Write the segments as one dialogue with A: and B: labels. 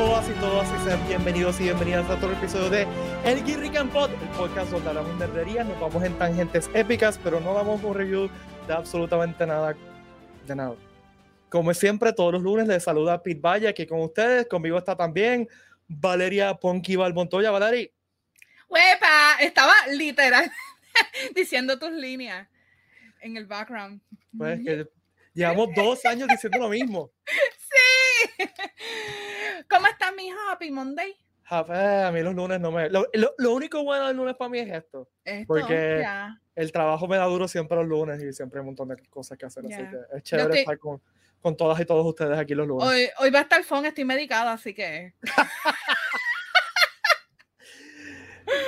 A: todas y todas y sean bienvenidos y bienvenidas a el episodio de El Geek Pod, el podcast donde hablamos nerdería, nos vamos en tangentes épicas, pero no damos un review de absolutamente nada, de nada. Como siempre, todos los lunes les saluda Pete Valle aquí con ustedes, conmigo está también Valeria Ponky Montoya. Valeria.
B: ¡Huepa! Estaba literal diciendo tus líneas en el background.
A: Pues que llevamos dos años diciendo lo mismo.
B: ¡Sí! ¿Cómo está mi Happy Monday?
A: A mí los lunes no me... Lo, único bueno del lunes para mí es esto. porque el trabajo me da duro siempre los lunes y siempre hay un montón de cosas que hacer. Así que es chévere estar con, con, todas y todos ustedes aquí los lunes.
B: Hoy, hoy va a estar phone, estoy medicada, así que...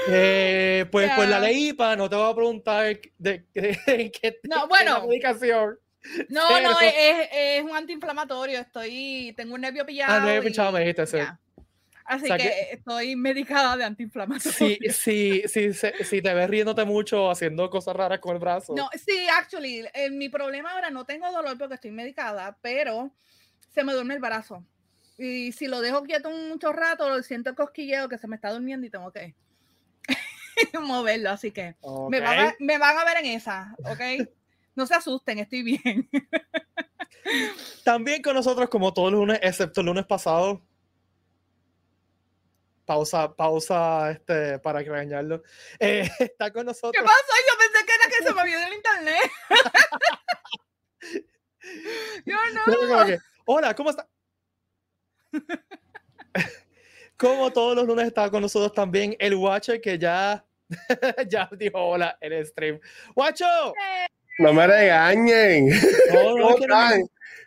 A: Eh, pues, pues la ley IPA, no te voy a preguntar de, qué
B: no, bueno, medicación. No, no, es, es, un antiinflamatorio. Estoy, tengo un nervio pillado.
A: Ah, nervio pillado, me dijiste, sí.
B: Así que, estoy medicada de antiinflamatorio. Sí,
A: sí, sí, sí, te ves riéndote mucho, haciendo cosas raras con el brazo.
B: No, sí, actually, eh, mi problema ahora no tengo dolor porque estoy medicada, pero se me duerme el brazo. Y si lo dejo quieto mucho rato, siento el cosquilleo que se me está durmiendo y tengo que moverlo, así que me, van a, me, van a, ver en esa, ¿ok? No se asusten, estoy bien.
A: También con nosotros, como todos los lunes, excepto el lunes pasado. Pausa, pausa, este, para regañarlo. Eh, está con nosotros.
B: ¿Qué pasó? Yo pensé que era que se me había el internet. Yo no.
A: Hola, ¿cómo está? Como todos los lunes estaba con nosotros también el Watcher que ya, ya dijo hola en el stream. ¡Wacho!
C: No me regañen. No, no, ¿Qué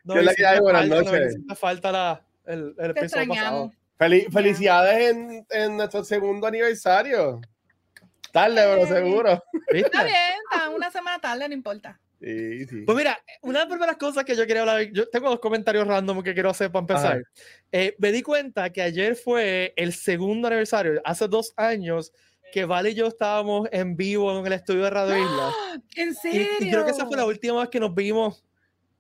C: no, le hay? Buenas noches.
A: falta la, el, el episodio pasado.
C: felicidades en, en, nuestro segundo aniversario. Tarde, pero seguro.
B: Está bien, está una semana tarde, no importa.
A: Pues mira, una de las primeras cosas que yo quería hablar, yo tengo dos comentarios random que quiero hacer para empezar. Eh, me di cuenta que ayer fue el segundo aniversario, hace dos años, que Vale y yo estábamos en vivo en el estudio de Radio Isla.
B: ¿En serio?
A: Y, creo que esa fue la última vez que nos vimos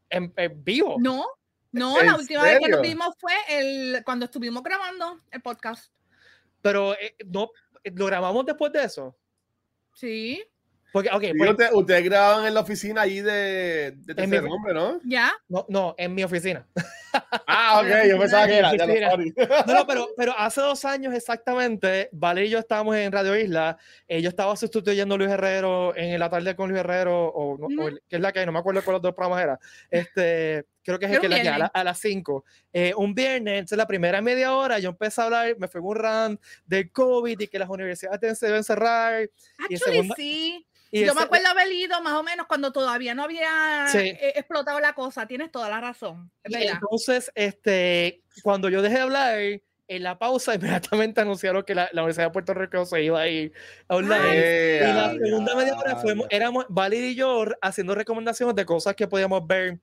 A: en, vivo.
B: No, no, la última vez que nos vimos fue el, cuando estuvimos grabando el podcast.
A: Pero eh, no, ¿lo grabamos después de eso?
B: Sí.
C: Porque, okay, pues ustedes graban en la oficina ahí de, de tercer nombre, ¿no?
B: ¿Ya?
A: No, no, en mi oficina.
C: Ah, ok, yo pensaba que era.
A: no, no, pero, pero hace dos años exactamente, Vale y yo estábamos en Radio Isla. Eh, yo estaba sustituyendo a Luis Herrero en la tarde con Luis Herrero, o, que es la que no me acuerdo cuál de los dos programas era. Este, creo que es el que la que a, las 5. Eh, un viernes, en la primera media hora, yo empecé a hablar, me fue un rant del COVID y que las universidades se deben cerrar.
B: Actually, sí yo me acuerdo haber ido más o menos cuando todavía no había eh, explotado la cosa. Tienes toda la razón.
A: entonces, este, cuando yo dejé de hablar, en la pausa inmediatamente anunciaron que la, Universidad de Puerto Rico se iba a ir online. y la segunda media hora fuimos, éramos Valid y yo haciendo recomendaciones de cosas que podíamos ver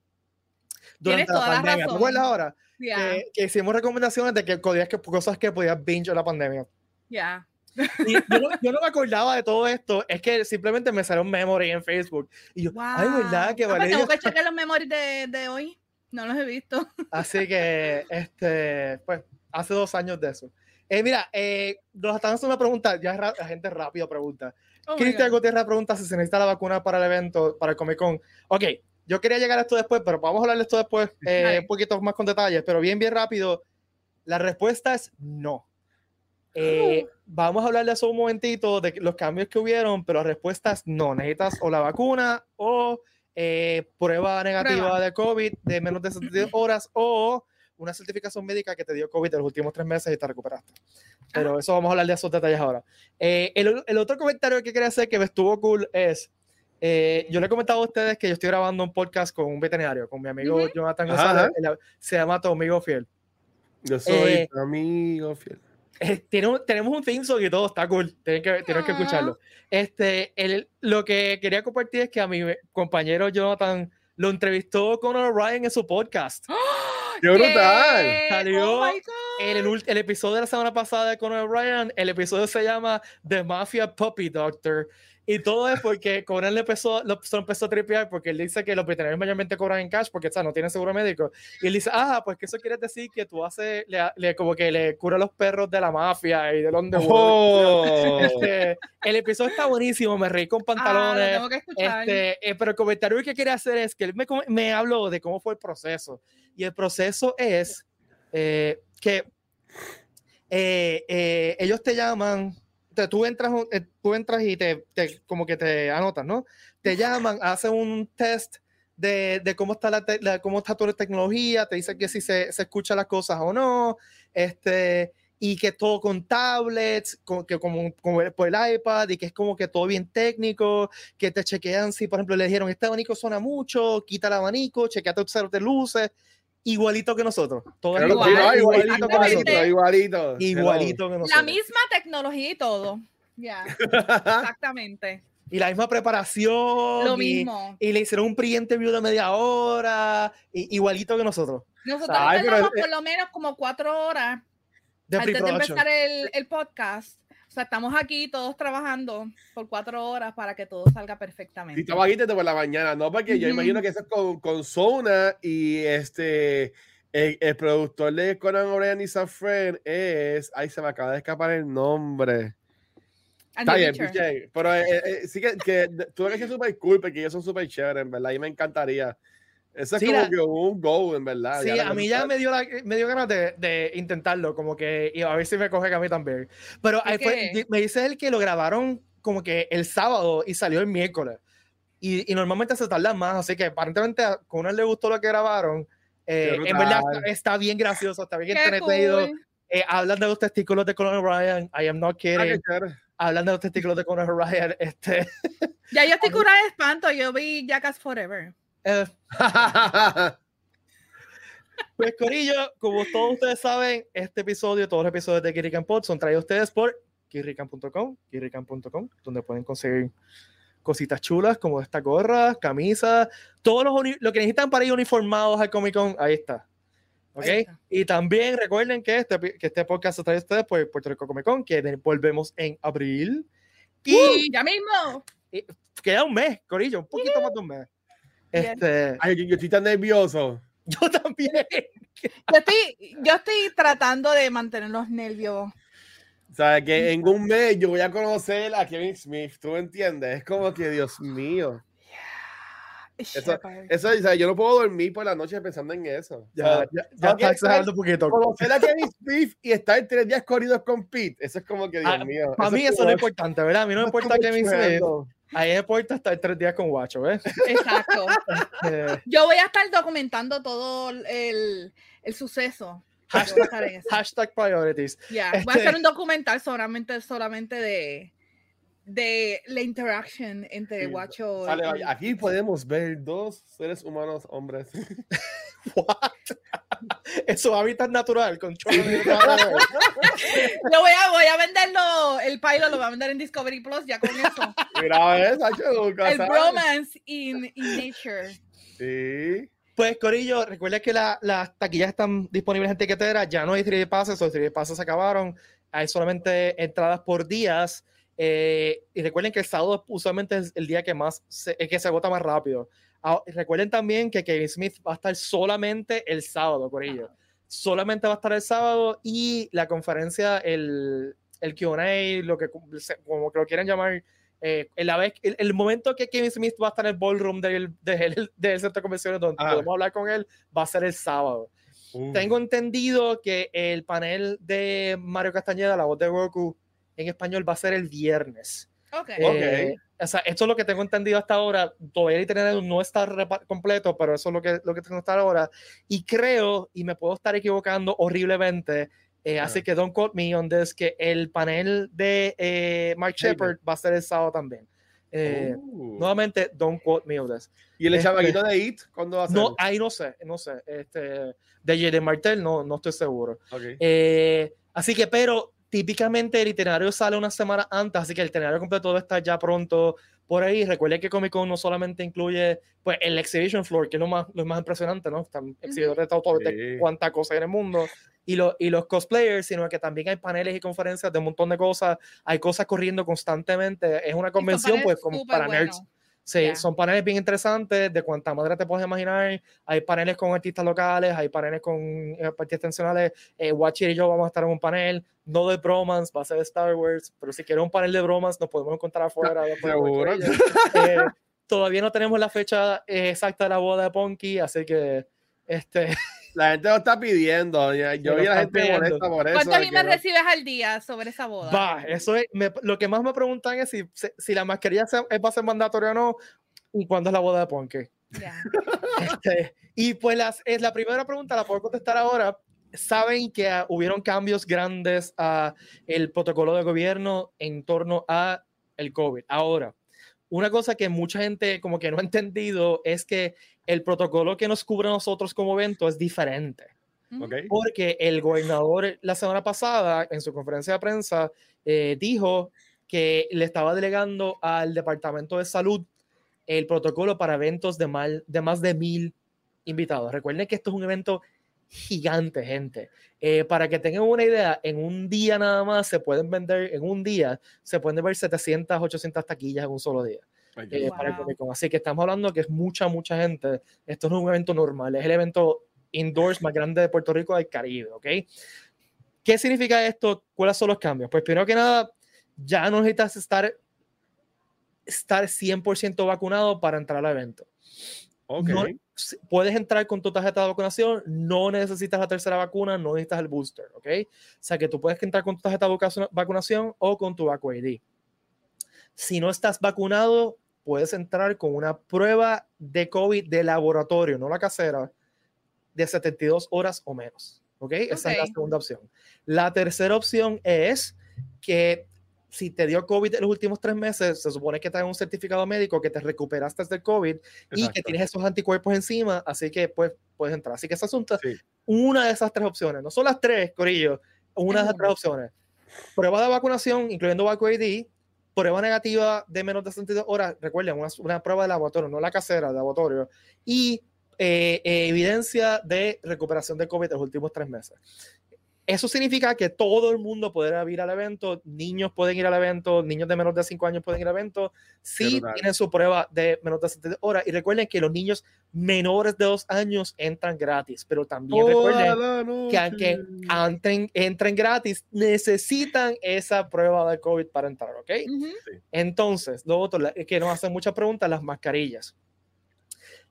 A: durante la pandemia. ¿Te acuerdas ahora? Que, hicimos recomendaciones de que, cosas que podías binge en la pandemia.
B: Ya
A: yo, no, me acordaba de todo esto, es que simplemente me salió un memory en Facebook. Y yo, ay, ¿verdad? Que
B: ah, pues tengo que checar los memories de, de, hoy, no los he visto.
A: Así que, este, pues, hace dos años de eso. Eh, mira, eh, nos están haciendo una pregunta, ya la gente rápido pregunta. Oh Cristian Gutiérrez pregunta si se necesita la vacuna para el evento, para el Comic Con. Ok, yo quería llegar a esto después, pero vamos a hablar de esto después, eh, un poquito más con detalles, pero bien, bien rápido. La respuesta es no. Eh, vamos a hablar de eso un momentito, de los cambios que hubieron, pero la respuesta es no. Necesitas o la vacuna o eh, prueba negativa de COVID de menos de 72 horas o una certificación médica que te dio COVID en los últimos tres meses y te recuperaste. Pero eso vamos a hablar de esos detalles ahora. Eh, el, el, otro comentario que quería hacer que me estuvo cool es, yo le he comentado a ustedes que yo estoy grabando un podcast con un veterinario, con mi amigo Jonathan González, se llama Tu Amigo Fiel.
C: Yo soy tu amigo fiel.
A: Eh, tenemos un theme song y todo está cool. Tienen que, que escucharlo. Este, el, lo que quería compartir es que a mi compañero Jonathan lo entrevistó con Ryan en su podcast.
C: ¡Qué brutal!
A: Salió oh el, el, episodio de la semana pasada de Conor Ryan. El episodio se llama The Mafia Puppy Doctor. Y todo es porque Conan le empezó, lo, empezó a tripear porque él dice que los veterinarios mayormente cobran en cash porque o sea, no tienen seguro médico. Y él dice, ah, pues que eso quiere decir que tú haces, le, como que le cura a los perros de la mafia y del underworld. Oh. Este, el episodio está buenísimo, me reí con ah, pantalones. este, eh, pero el comentario que quiere hacer es que él me, me habló de cómo fue el proceso. Y el proceso es eh, que eh, ellos te llaman tú entras, eh, tú entras y te, como que te anotas, ¿no? Te llaman, hacen un test de, de cómo está la, cómo está tu tecnología, te dicen que si se, se escuchan las cosas o no, este, y que todo con tablets, que como, como, por el iPad, y que es como que todo bien técnico, que te chequean si, por ejemplo, le dijeron, este abanico suena mucho, quita el abanico, chequea tu de luces, igualito que nosotros. Todo igual, igualito, que nosotros, igualito. Igualito que nosotros.
B: La misma tecnología y todo. Ya. Exactamente.
A: Y la misma preparación.
B: Lo mismo.
A: Y le hicieron un pre-interview de media hora. igualito que nosotros.
B: Nosotros tenemos por lo menos como cuatro horas de antes de empezar el, el podcast o sea, estamos aquí todos trabajando por cuatro horas para que todo salga perfectamente.
C: Y estamos aquí desde por la mañana, ¿no? Porque yo imagino que eso es con, con Zona y este, el, productor de Conan O'Brien y Safran es, ay, se me acaba de escapar el nombre. Está bien, Pero eh, eh, sí que, que tú eres súper cool porque ellos son súper chéveres, en verdad, y me encantaría. Eso es como que un go, en verdad.
A: Sí, a mí ya me dio, la, me dio ganas de, de, intentarlo, como que, y a ver si me coge a mí también. Pero me dice él que lo grabaron como que el sábado y salió el miércoles. Y, y normalmente se tarda más, así que aparentemente a Conan le gustó lo que grabaron. Eh, en verdad está, bien gracioso, está bien entretenido. Eh, hablan de los testículos de Conan Ryan, I am not ah, kidding. hablan de los testículos de Conan Ryan. Este.
B: Ya yo estoy curada de espanto, yo vi Jackass Forever. Eh,
A: pues Corillo, como todos ustedes saben, este episodio, todos los episodios de Kirikan Pod son traídos ustedes por kirikan.com, kirikan.com, donde pueden conseguir cositas chulas como esta gorra, camisa, todos los lo que necesitan para ir uniformados al Comic Con, ahí está. ¿Ok? Y también recuerden que este, que este podcast se trae a ustedes por Puerto Rico Comic Con, que volvemos en abril.
B: Y ya mismo.
A: queda un mes, Corillo, un poquito más de un mes. Este...
C: Ay, yo, estoy tan nervioso.
A: Yo también.
B: Yo estoy, yo estoy tratando de mantener los nervios.
C: O sea, que en un mes yo voy a conocer a Kevin Smith, ¿tú entiendes? Es como que, Dios mío. Eso, eso o sea, yo no puedo dormir por la noche pensando en eso.
A: Ya, ya, ya está exagerando un poquito.
C: Conocer a Kevin Smith y estar tres días corridos con Pete, eso es como que, Dios ah, mío.
A: Para mí eso no es importante, ¿verdad? A mí no me importa Kevin Smith. Ahí es puerta estar tres días con Guacho, ¿ves?
B: Exacto. Este, Yo voy a estar documentando todo el, el suceso.
A: Hashtag, priorities.
B: Ya, voy a hacer este un documental solamente, solamente de, de la interacción entre Guacho
C: y... Aquí podemos ver dos seres humanos hombres.
A: What? es su hábitat natural con
B: lo voy a, voy a venderlo, el pilot lo voy a vender en Discovery Plus ya con eso.
C: Mira, ¿ves?
B: El bromance in, in nature.
C: Sí.
A: Pues Corillo, recuerda que las taquillas están disponibles en tiquetera, ya no hay 3 pases, los 3 pases se acabaron, hay solamente entradas por días. Eh, y recuerden que el sábado usualmente es el día que más se, es que se agota más rápido. Ah, recuerden también que Kevin Smith va a estar solamente el sábado, por ello. Solamente va a estar el sábado y la conferencia, el, el QA, lo que como que lo quieran llamar, eh, la vez, el, momento que Kevin Smith va a estar en el ballroom del, del, del centro de convenciones donde ah. podemos hablar con él, va a ser el sábado. Uh. Tengo entendido que el panel de Mario Castañeda, la voz de Goku, en español va a ser el viernes.
B: Okay.
A: Eh, o sea, esto es lo que tengo entendido hasta ahora. Todavía el itinerario no está completo, pero eso es lo que, lo que tengo hasta ahora. Y creo, y me puedo estar equivocando horriblemente, eh, así que don't quote me on this, que el panel de eh, Mark Shepard va a ser el sábado también. Eh, oh. Nuevamente, don't quote me on this.
C: ¿Y el este, de It? ¿Cuándo va a ser?
A: No, ahí no sé, no sé. Este, de J.D. Martel no, no estoy seguro. así que, pero típicamente el itinerario sale una semana antes, así que el itinerario completo debe estar ya pronto por ahí. Recuerde que Comic Con no solamente incluye pues, el Exhibition Floor, que es lo más, lo más impresionante, ¿no? Están exhibidores de todo, de cuánta cosa hay en el mundo. y, lo, y los cosplayers, sino que también hay paneles y conferencias de un montón de cosas, hay cosas corriendo constantemente, es una convención pues como para nerds. Sí, son paneles bien interesantes, de cuánta madre te puedes imaginar. Hay paneles con artistas locales, hay paneles con eh, artistas extensionales. Eh, Watcher y yo vamos a estar en un panel, no de bromance, va a ser de Star Wars, pero si quieres un panel de bromance, nos podemos encontrar afuera. eh, todavía no tenemos la fecha exacta de la boda de Ponky, así que este.
C: La gente lo está pidiendo. Yo vi a la gente molesta por eso.
B: ¿Cuántos emails recibes al día sobre esa boda?
A: Va, eso es. lo que más me preguntan es si, si la mascarilla se, va a ser mandatoria o no y cuándo es la boda de Ponke. Este, y pues las, es la primera pregunta, la puedo contestar ahora. Saben que uh, hubieron cambios grandes a el protocolo de gobierno en torno a el COVID. Ahora, una cosa que mucha gente como que no ha entendido es que el protocolo que nos cubre a nosotros como evento es diferente. Porque el gobernador la semana pasada en su conferencia de prensa eh, dijo que le estaba delegando al Departamento de Salud el protocolo para eventos de, mal, de más de mil invitados. Recuerden que esto es un evento gigante, gente. Eh, para que tengan una idea, en un día nada más se pueden vender, en un día se pueden ver 700, 800 taquillas en un solo día. Eh, para Así que estamos hablando que es mucha, mucha gente. Esto no es un evento normal, es el evento indoors más grande de Puerto Rico del Caribe, ¿ok? ¿Qué significa esto? ¿Cuáles son los cambios? Pues primero que nada, ya no necesitas estar, estar 100% vacunado para entrar al evento.
C: Okay.
A: puedes entrar con tu tarjeta de vacunación, no necesitas la tercera vacuna, no necesitas el booster, ¿ok? O sea que tú puedes entrar con tu tarjeta de vacunación o con tu VacuID. Si no estás vacunado, puedes entrar con una prueba de COVID de laboratorio, no la casera, de 72 horas o menos. ¿Ok? Esa es la segunda opción. La tercera opción es que si te dio COVID en los últimos tres meses, se supone que te dan un certificado médico que te recuperaste del COVID y que tienes esos anticuerpos encima, así que pues, puedes entrar. Así que esa asunto, una de esas tres opciones, no son las tres, Corillo, una de esas tres opciones. Prueba de vacunación, incluyendo VacuID, prueba negativa de menos de 72 horas, recuerden, una, prueba de laboratorio, no la casera, de laboratorio, y eh, eh, evidencia de recuperación de COVID en los últimos tres meses. Eso significa que todo el mundo podrá ir al evento, niños pueden ir al evento, niños de menos de 5 años pueden ir al evento, si tienen su prueba de menos de 70 horas. Y recuerden que los niños menores de 2 años entran gratis, pero también recuerden que aunque entren, entren, gratis, necesitan esa prueba de COVID para entrar, ¿ok? Entonces, lo otro que nos hacen muchas preguntas, las mascarillas.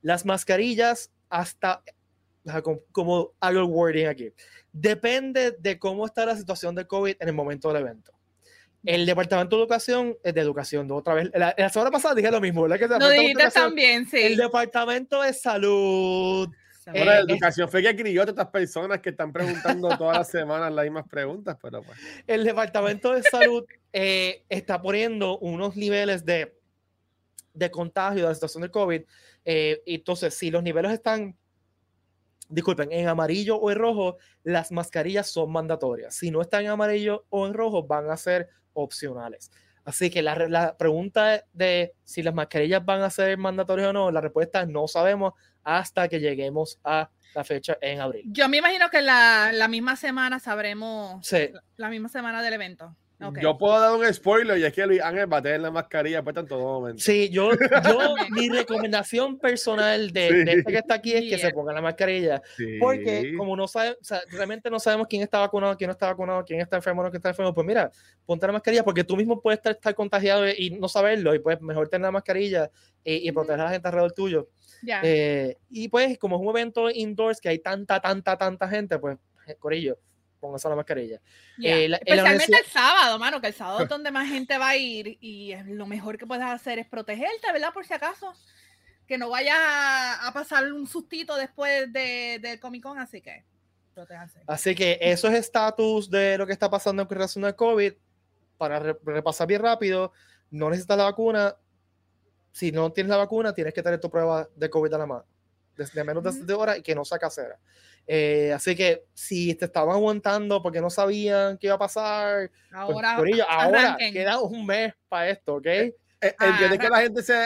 A: Las mascarillas hasta como, hago el wording aquí. Depende de cómo está la situación de COVID en el momento del evento. El Departamento de Educación es de Educación, de otra vez. La, semana pasada dije lo mismo, ¿verdad? Que
B: no dijiste también, sí.
A: El Departamento de Salud.
C: Bueno, eh, educación fue que crió a estas personas que están preguntando todas las semanas las mismas preguntas, pero pues.
A: El Departamento de Salud eh, está poniendo unos niveles de, de contagio de la situación del COVID. Eh, entonces, si los niveles están disculpen, en amarillo o en rojo, las mascarillas son mandatorias. Si no están en amarillo o en rojo, van a ser opcionales. Así que la, la, pregunta de si las mascarillas van a ser mandatorias o no, la respuesta es no sabemos hasta que lleguemos a la fecha en abril.
B: Yo me imagino que la, la misma semana sabremos, sí. la misma semana del evento.
C: Yo puedo dar un spoiler y es que Luis Ángel va a tener la mascarilla puesta en todo momento.
A: Sí, yo, yo mi recomendación personal de, de, este que está aquí es que se ponga la mascarilla. Porque como no sabe, o sea, realmente no sabemos quién está vacunado, quién no está vacunado, quién está enfermo o no está enfermo, pues mira, ponte la mascarilla porque tú mismo puedes estar, estar contagiado y no saberlo y pues mejor tener la mascarilla y, y proteger a la gente alrededor tuyo. Eh, y pues como es un evento indoors que hay tanta, tanta, tanta gente, pues, Corillo póngase la mascarilla.
B: Eh, Especialmente el sábado, mano, que el sábado es donde más gente va a ir y lo mejor que puedes hacer es protegerte, ¿verdad? Por si acaso. Que no vaya a, pasar un sustito después del de Comic Con, así que protéjanse.
A: Así que eso es estatus de lo que está pasando en relación al COVID. Para repasar bien rápido, no necesitas la vacuna. Si no tienes la vacuna, tienes que tener tu prueba de COVID a la mano. Desde menos de 7 horas y que no sea casera. Eh, así que si te estaban aguantando porque no sabían qué iba a pasar,
B: ahora,
A: pues, ahora queda un mes para esto, ¿ok?
C: Eh, ¿Entiendes que la gente se,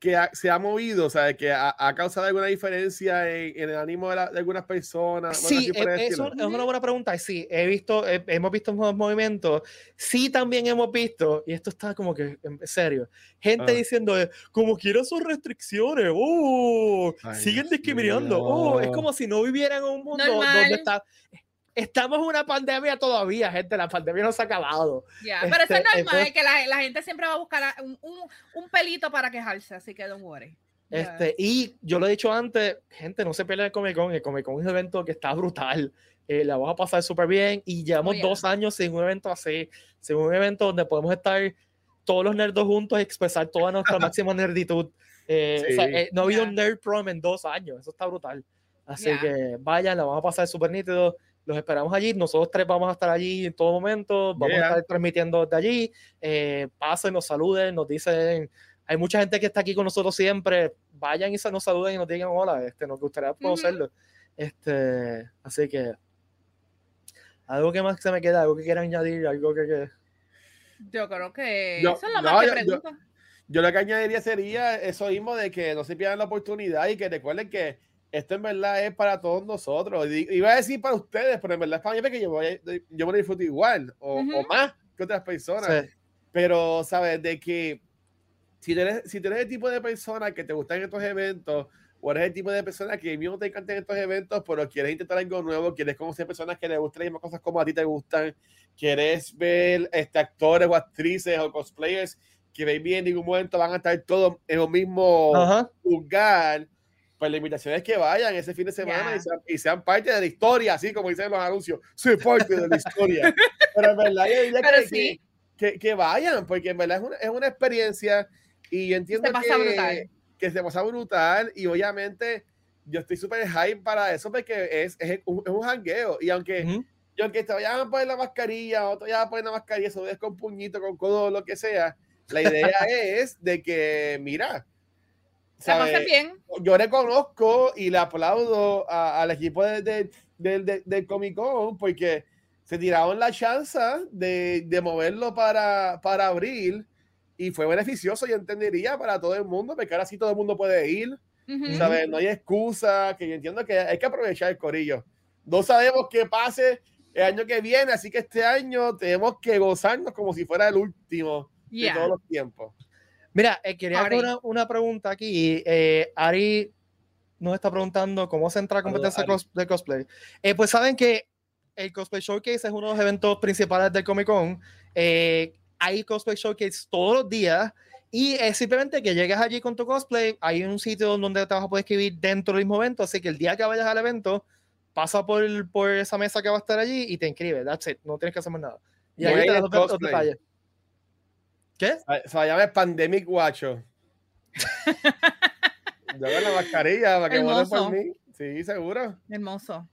C: que se ha movido? O sea, que ha, causado alguna diferencia en, el ánimo de, algunas personas.
A: Sí, eh, es, una buena pregunta. Sí, he visto, hemos visto movimientos. Sí, también hemos visto, y esto está como que en serio, gente ah. diciendo, como quieren sus restricciones, oh, siguen discriminando, oh, es como si no vivieran en un mundo donde está estamos en una pandemia todavía, gente. La pandemia no se ha acabado.
B: pero eso es este, normal, que la, la, gente siempre va a buscar un, un, pelito para quejarse, así que don't worry.
A: Este, y yo lo he dicho antes, gente, no se peleen el Comic Con. El Comic Con es un evento que está brutal. Eh, la vamos a pasar súper bien. Y llevamos oh, dos años sin un evento así, sin un evento donde podemos estar todos los nerdos juntos y expresar toda nuestra máxima nerditud. Eh, eh, no ha habido un Nerd Prom en dos años. Eso está brutal. Así que vayan, la vamos a pasar súper nítido. Los esperamos allí. Nosotros tres vamos a estar allí en todo momento. Vamos a estar transmitiendo desde allí. Eh, pasen, nos saluden, nos dicen. Hay mucha gente que está aquí con nosotros siempre. Vayan y se nos saluden y nos digan hola. Este, nos gustaría conocerlo. Este, así que algo que más se me queda, algo que quieran añadir, algo que,
B: Yo creo que eso es lo más que pregunto.
C: Yo, yo, lo que añadiría sería eso mismo de que no se pierdan la oportunidad y que recuerden que esto en verdad es para todos nosotros. Iba a decir para ustedes, pero en verdad es para mí porque yo, voy, yo me lo disfruto igual o, o, más que otras personas. Pero, ¿sabes? De que si eres, si eres el tipo de persona que te gustan estos eventos, o eres el tipo de persona que mismo te encantan estos eventos, pero quieres intentar algo nuevo, quieres conocer personas que les gustan las mismas cosas como a ti te gustan, quieres ver este, actores o actrices o cosplayers que ven en ningún momento van a estar todos en el mismo lugar pues la invitación es que vayan ese fin de semana y, sean, parte de la historia, así como dicen los anuncios, soy parte de la historia. Pero en verdad yo diría que, que, que, vayan, porque en verdad es una, es una experiencia y entiendo que, que se pasa brutal y obviamente yo estoy súper hype para eso porque es, es, un, es un jangueo. Y aunque, y aunque te vayan a poner la mascarilla o te vayan a poner la mascarilla, eso es con puñito, con codo, lo que sea, la idea es de que, mira,
B: bien.
C: Yo reconozco y le aplaudo al equipo de, de, Comic Con porque se tiraron la chance de, de moverlo para, para abril y fue beneficioso, yo entendería, para todo el mundo, porque ahora sí todo el mundo puede ir. No hay excusa, que yo entiendo que hay que aprovechar el corillo. No sabemos qué pase el año que viene, así que este año tenemos que gozarnos como si fuera el último de todos los tiempos.
A: Mira, eh, quería hacer una, pregunta aquí. Eh, Ari nos está preguntando cómo se entra a competencia de cosplay. Eh, pues saben que el Cosplay Showcase es uno de los eventos principales del Comic Con. hay Cosplay Showcase todos los días y es simplemente que llegues allí con tu cosplay. Hay un sitio donde te vas a poder escribir dentro del mismo evento. Así que el día que vayas al evento, pasa por, por esa mesa que va a estar allí y te inscribes. That's it. No tienes que hacer más nada. Y ahí te das los detalles. ¿Qué?
C: Se va a llamar Pandemic Guacho. Lleva la mascarilla para que voten por mí. Sí, seguro.
B: Hermoso.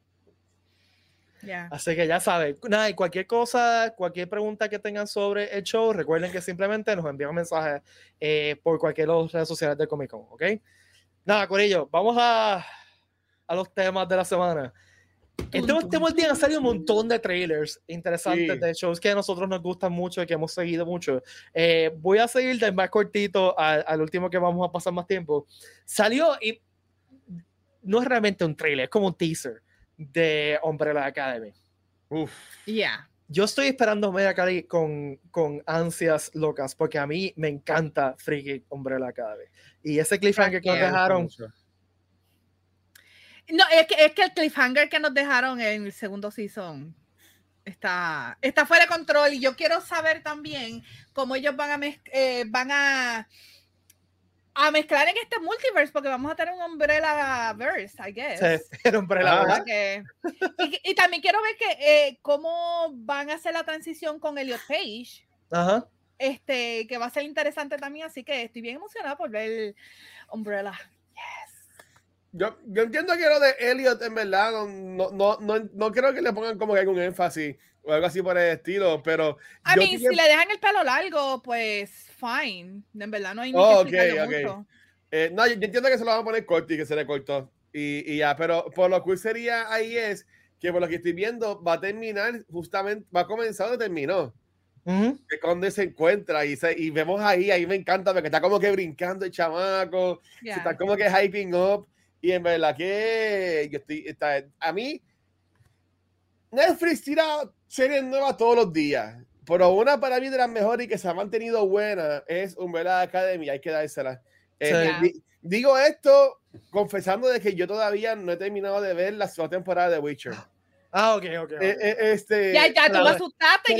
A: Así que ya saben, nada, y cualquier cosa, cualquier pregunta que tengan sobre el show, recuerden que simplemente nos envían un mensaje eh, por cualquier de las redes sociales de Comic Con, ¿ok? Nada, Corillo, vamos a, a los temas de la semana. Este último día han salido un montón de trailers interesantes de shows que a nosotros nos gustan mucho y que hemos seguido mucho. Eh, voy a seguir del más cortito al, último que vamos a pasar más tiempo. Salió y no es realmente un trailer, es como un teaser de Umbrella Academy.
C: Uf.
B: Yeah.
A: Yo estoy esperando Umbrella Academy con, con ansias locas porque a mí me encanta Freaky Umbrella Academy. Y ese cliffhanger que nos dejaron.
B: No, es que, es que el cliffhanger que nos dejaron en el segundo season está, está fuera de control y yo quiero saber también cómo ellos van a, eh, van a, a mezclar en este multiverse porque vamos a tener un Umbrella verse, I guess. Sí,
A: el Umbrella
B: ah, y, y, también quiero ver que eh, cómo van a hacer la transición con Elliot Page.
A: Ajá.
B: Este, que va a ser interesante también, así que estoy bien emocionada por ver Umbrella.
C: Yo, yo entiendo que lo de Elliot, en verdad, no, no, no, no, creo que le pongan como que algún énfasis o algo así por el estilo, pero.
B: A mí, si le dejan el pelo largo, pues fine. En verdad, no hay ni oh, que okay, mucho.
C: Eh, no, yo, entiendo que se lo van a poner corto y que se le cortó. Y, y, ya, pero por lo que sería ahí es que por lo que estoy viendo va a terminar justamente, va a comenzar donde terminó. que es donde se encuentra y, se, y vemos ahí, ahí me encanta porque está como que brincando el chamaco, se está como que hyping up y en verdad que yo estoy, está, a mí Netflix tira series nuevas todos los días, pero una para mí de las mejores y que se ha mantenido buena es Umbrella Academy, hay que dársela. Eh, digo esto confesando de que yo todavía no he terminado de ver la segunda temporada de Witcher.
A: Ah, ok, ok.
C: Eh, eh, este,
B: ya, ya, tú lo asustaste.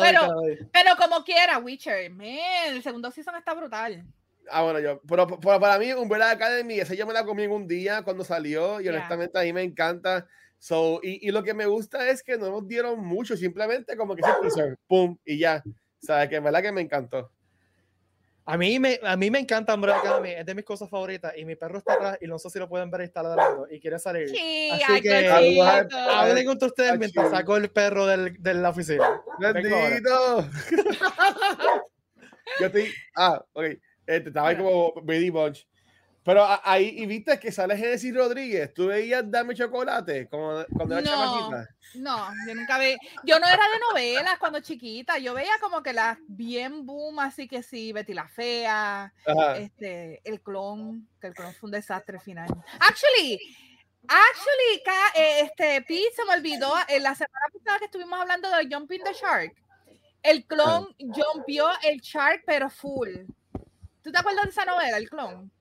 A: pero,
B: pero como quiera, Witcher, man, el segundo season está brutal.
C: Ah, bueno, yo, pero, para mí, Umbrella Academy, esa yo me la comí en un día cuando salió y honestamente a mí me encanta. So, y, y, lo que me gusta es que no nos dieron mucho, simplemente como que se pum, y ya. O sea, que en verdad que me encantó.
A: A mí me, a mí me encanta Umbrella Academy, es de mis cosas favoritas y mi perro está atrás y no sé si lo pueden ver, está ladrando y quiere salir.
B: Sí,
A: Así que hablen con ustedes mientras saco el perro del, de la oficina.
C: ¡Bendito! Yo estoy... Ah, ok. Este, estaba ahí como Brady Bunch. Pero ahí, y viste que sale Genesis Rodríguez, ¿tú veías Dame Chocolate como, cuando era
B: no, No, yo nunca veía, yo no era de novelas cuando chiquita, yo veía como que las bien boom, así que sí, Betty la Fea, este, el clon, que el clon fue un desastre final. Actually, actually, eh, este, Pete se me olvidó, en la semana pasada que estuvimos hablando de Jumping the Shark, el clon jumpió el shark, pero full. ¿Tú te acuerdas de esa novela, el clon?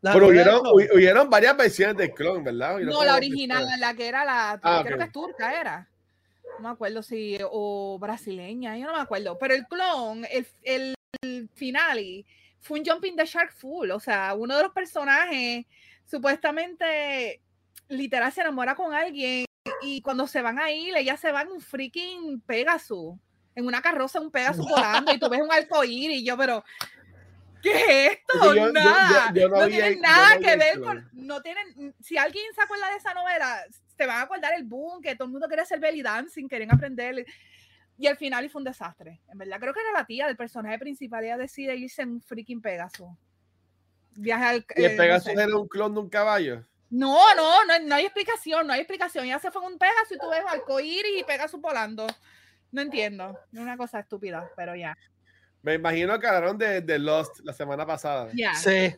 C: Pero hubieron, varias versiones de clon, ¿verdad?
B: No, la original, la que era la, ah, creo que es turca, era. No me acuerdo si, o brasileña, yo no me acuerdo. Pero el clon, el, el, finale, fue un Jumping the Shark full. O sea, uno de los personajes supuestamente literal se enamora con alguien y cuando se van a ir, ellas se van un freaking Pegasus en una carroza un Pegasus volando y tú ves un arcoíris y yo, pero ¿Qué es esto? nada. no, tienen nada que ver con. No tienen. Si alguien se acuerda de esa novela, te van a acordar el boom, que todo el mundo quiere hacer belly dancing, quieren aprender. Y al final fue un desastre. En verdad, creo que era la tía del personaje principal. Ella decide irse en un freaking Pegasus. Viaje al.
C: ¿Y el eh, Pegasus era un clon de un caballo?
B: No, no, no, no hay explicación, no hay explicación. Ya se fue en un Pegasus y tú ves arcoíris y Pegasus volando. No entiendo. Es una cosa estúpida, pero ya.
C: Me imagino que hablaron de, de Lost la semana pasada.
A: Sí,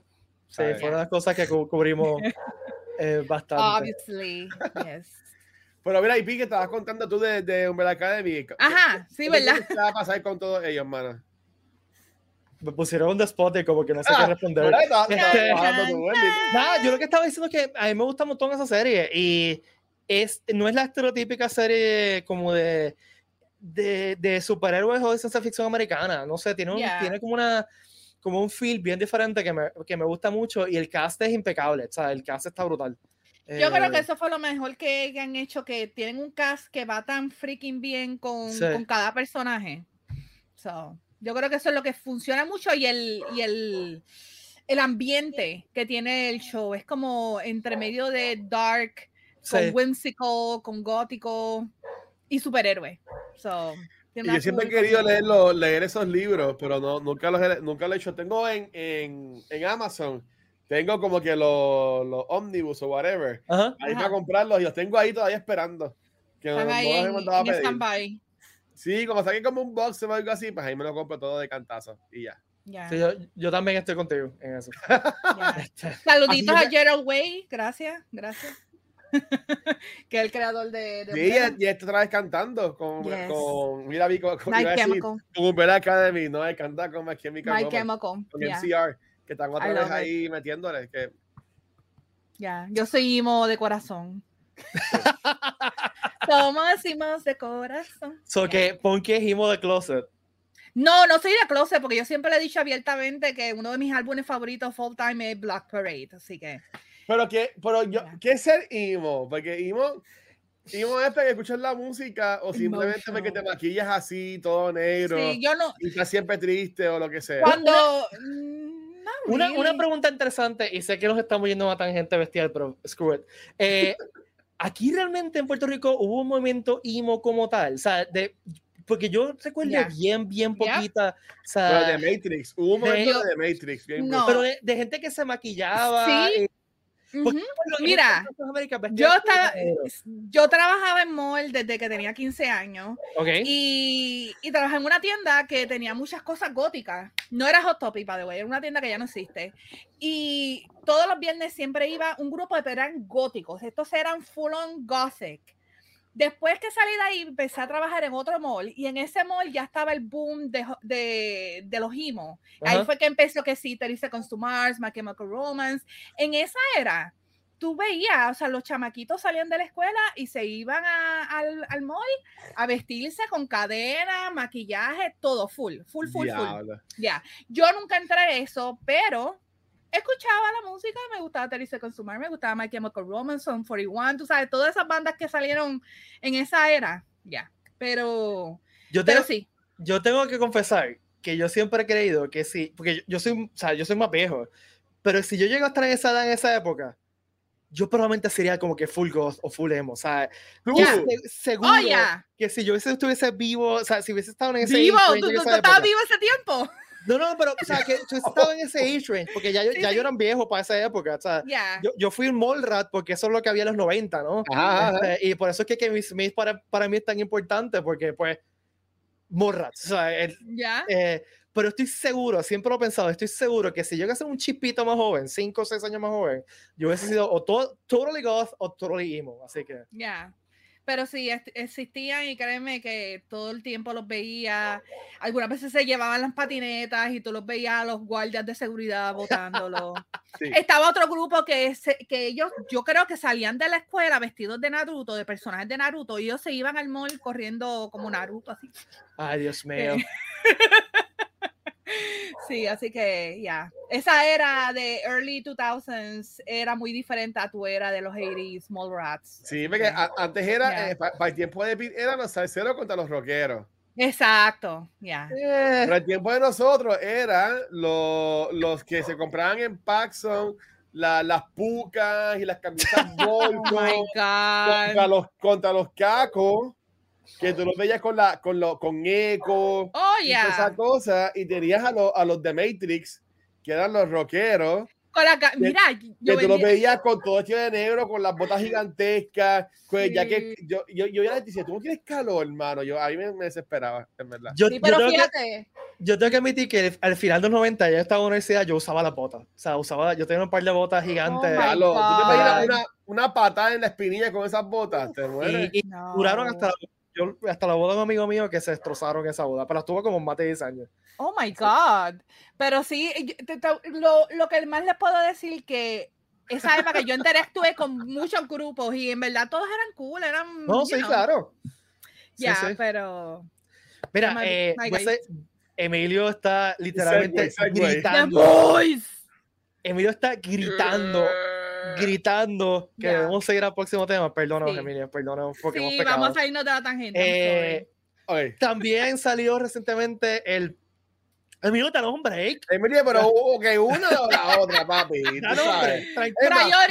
A: sí, fue una de las cosas que cubrimos eh, bastante.
B: Obviously, yes.
C: Pero mira, y que estabas contando tú de, de Umbrella Academy.
B: Ajá, sí, ¿verdad?
C: ¿Qué va a pasar con todos ellos, hermana?
A: Me pusieron un despote como que no sé qué ah, responder. Este, nada, yo lo que estaba diciendo es que a mí me gusta un montón esa serie y es, no es la estereotípica serie como de de, de, superhéroes o de ciencia ficción americana. No sé, tiene, un, tiene como una como un feel bien diferente que me, que me gusta mucho y el cast es impecable, o sea, el cast está brutal.
B: Yo creo que eh, eso fue lo mejor que, han hecho, que tienen un cast que va tan freaking bien con, con cada personaje. So, yo creo que eso es lo que funciona mucho y el, y el, el ambiente que tiene el show es como entre medio de dark, con whimsical, con gótico y superhéroe.
C: yo siempre he querido leerlo, leer esos libros, pero no, nunca, los he, nunca lo he hecho. Tengo en, en, en Amazon, tengo como que los, los Omnibus o whatever. Ahí para comprarlos y los tengo ahí todavía esperando. Que no, ahí los he mandado a pedir. Sí, como saquen como un box o algo así, pues ahí me lo compro todo de cantazo y ya.
A: yo, yo, también estoy contigo en eso.
B: Este, Saluditos a Gerald Way, gracias, gracias. que es el creador de. de
C: sí, y, está otra vez cantando con, con mira, con, con, con Academy, no, es cantar con My Chemical,
B: My Chemical con
C: MCR, que están otra vez ahí metiéndole. Que...
B: Ya, yo soy emo de corazón. Somos imos de corazón.
A: So que pon que es emo de closet.
B: No, no soy de closet porque yo siempre le he dicho abiertamente que uno de mis álbumes favoritos full time es Black Parade, así que
C: pero que, pero yo, ¿qué es ser emo? Porque emo, emo es para escuchar la música o simplemente porque te maquillas así, todo negro.
B: Sí, yo no.
C: Y estás siempre triste o lo que sea.
B: Cuando.
A: Una, una pregunta interesante, y sé que nos estamos yendo a tangente bestial, pero screw it. Eh, aquí realmente en Puerto Rico hubo un movimiento emo como tal, o sea, de, porque yo recuerdo bien, bien poquita. O sea,
C: pero de Matrix, hubo un momento de, de Matrix. Bien
A: no. Pero de, gente que se maquillaba.
B: Sí. Mira, yo, estaba, yo trabajaba en mall desde que tenía 15 años y, y trabajé en una tienda que tenía muchas cosas góticas. No era Hot Topic, by the way, era una tienda que ya no existe. Y todos los viernes siempre iba un grupo de pero eran góticos. Estos eran full on gothic. Después que salí de ahí, empecé a trabajar en otro mall y en ese mall ya estaba el boom de, de, de los emo. Ahí fue que empezó que sí, Teresa Consumars, My Chemical Romance. En esa era, tú veías, o sea, los chamaquitos salían de la escuela y se iban al, al mall a vestirse con cadena, maquillaje, todo full, full, full, full. Ya, yo nunca entré a eso, pero escuchaba la música, me gustaba Teresa Consumar, me gustaba My Chemical Romance, Son 41, tú sabes, todas esas bandas que salieron en esa era, ya. Pero,
A: yo tengo, sí. Yo tengo que confesar que yo siempre he creído que sí, porque yo, soy, o sea, yo soy más viejo, pero si yo llego a estar en esa edad, en esa época, yo probablemente sería como que full ghost o full emo, o sea, seguro que si yo estuviese vivo, o sea, si hubiese estado en ese
B: vivo, tú, tú estabas vivo ese tiempo.
A: No, no, pero, o sea, que yo estaba en ese age range, porque ya, yo, ya yo era viejo para esa época, o sea, yo, yo, fui un mall rat porque eso es lo que había en los 90, ¿no? Este, y por eso es que Kevin Smith para, para mí es tan importante, porque, pues, mall rat, o sea, eh, pero estoy seguro, siempre lo he pensado, estoy seguro que si yo hubiese un chipito más joven, 5 o 6 años más joven, yo hubiese sido o totally goth o totally emo, así que...
B: Ya. Pero sí, existían y créeme que todo el tiempo los veía. Algunas veces se llevaban las patinetas y tú los veías a los guardias de seguridad botándolos. Estaba otro grupo que, que ellos, yo creo que salían de la escuela vestidos de Naruto, de personajes de Naruto, y ellos se iban al mall corriendo como Naruto, así.
A: Ay, Dios mío.
B: Sí, así que ya. Esa era de early 2000s era muy diferente a tu era de los 80s, Small Rats.
C: Sí, porque antes era, eh, para el tiempo de Pete, eran los salseros contra los rockeros.
B: Exacto, ya.
C: Yeah. Pero el tiempo de nosotros eran los, los que se compraban en Paxson las pucas y las camisas oh contra los, contra los cacos que tú los veías con la con lo, con eco
B: oh,
C: y esa cosa y tenías a, a los de Matrix que eran los rockeros
B: con la, mira,
C: yo que tú los veías con todo hecho de negro, con las botas gigantescas, pues ya que yo, yo, yo ya les decía, tú no tienes calor, hermano, yo a mí me, desesperaba, en verdad.
A: Yo, pero fíjate. Que, yo tengo que admitir que al final de los 90, ya estaba en la universidad, yo usaba las botas, o sea, usaba, yo tenía un par de botas gigantes.
C: Oh ¿Tú te una, una patada en la espinilla con esas botas? Te mueres.
A: Y, duraron hasta yo, hasta la boda de un amigo mío que se destrozaron esa boda, pero estuvo como más de 10 años.
B: Oh my God. Pero sí, lo, lo que más les puedo decir que esa época que yo interactué con muchos grupos y en verdad todos eran cool, eran.
A: No, sí, claro.
B: Ya, pero.
A: Mira, eh, Emilio está literalmente gritando. Emilio está gritando gritando que debemos seguir al próximo tema. Perdónanos, sí. Emilia, perdónanos porque
B: sí, vamos a irnos de la tangente.
A: Eh, también salió recientemente el Amigo, danos un break.
C: Emilia, pero ok, una o la otra, papi.
A: Danos un break.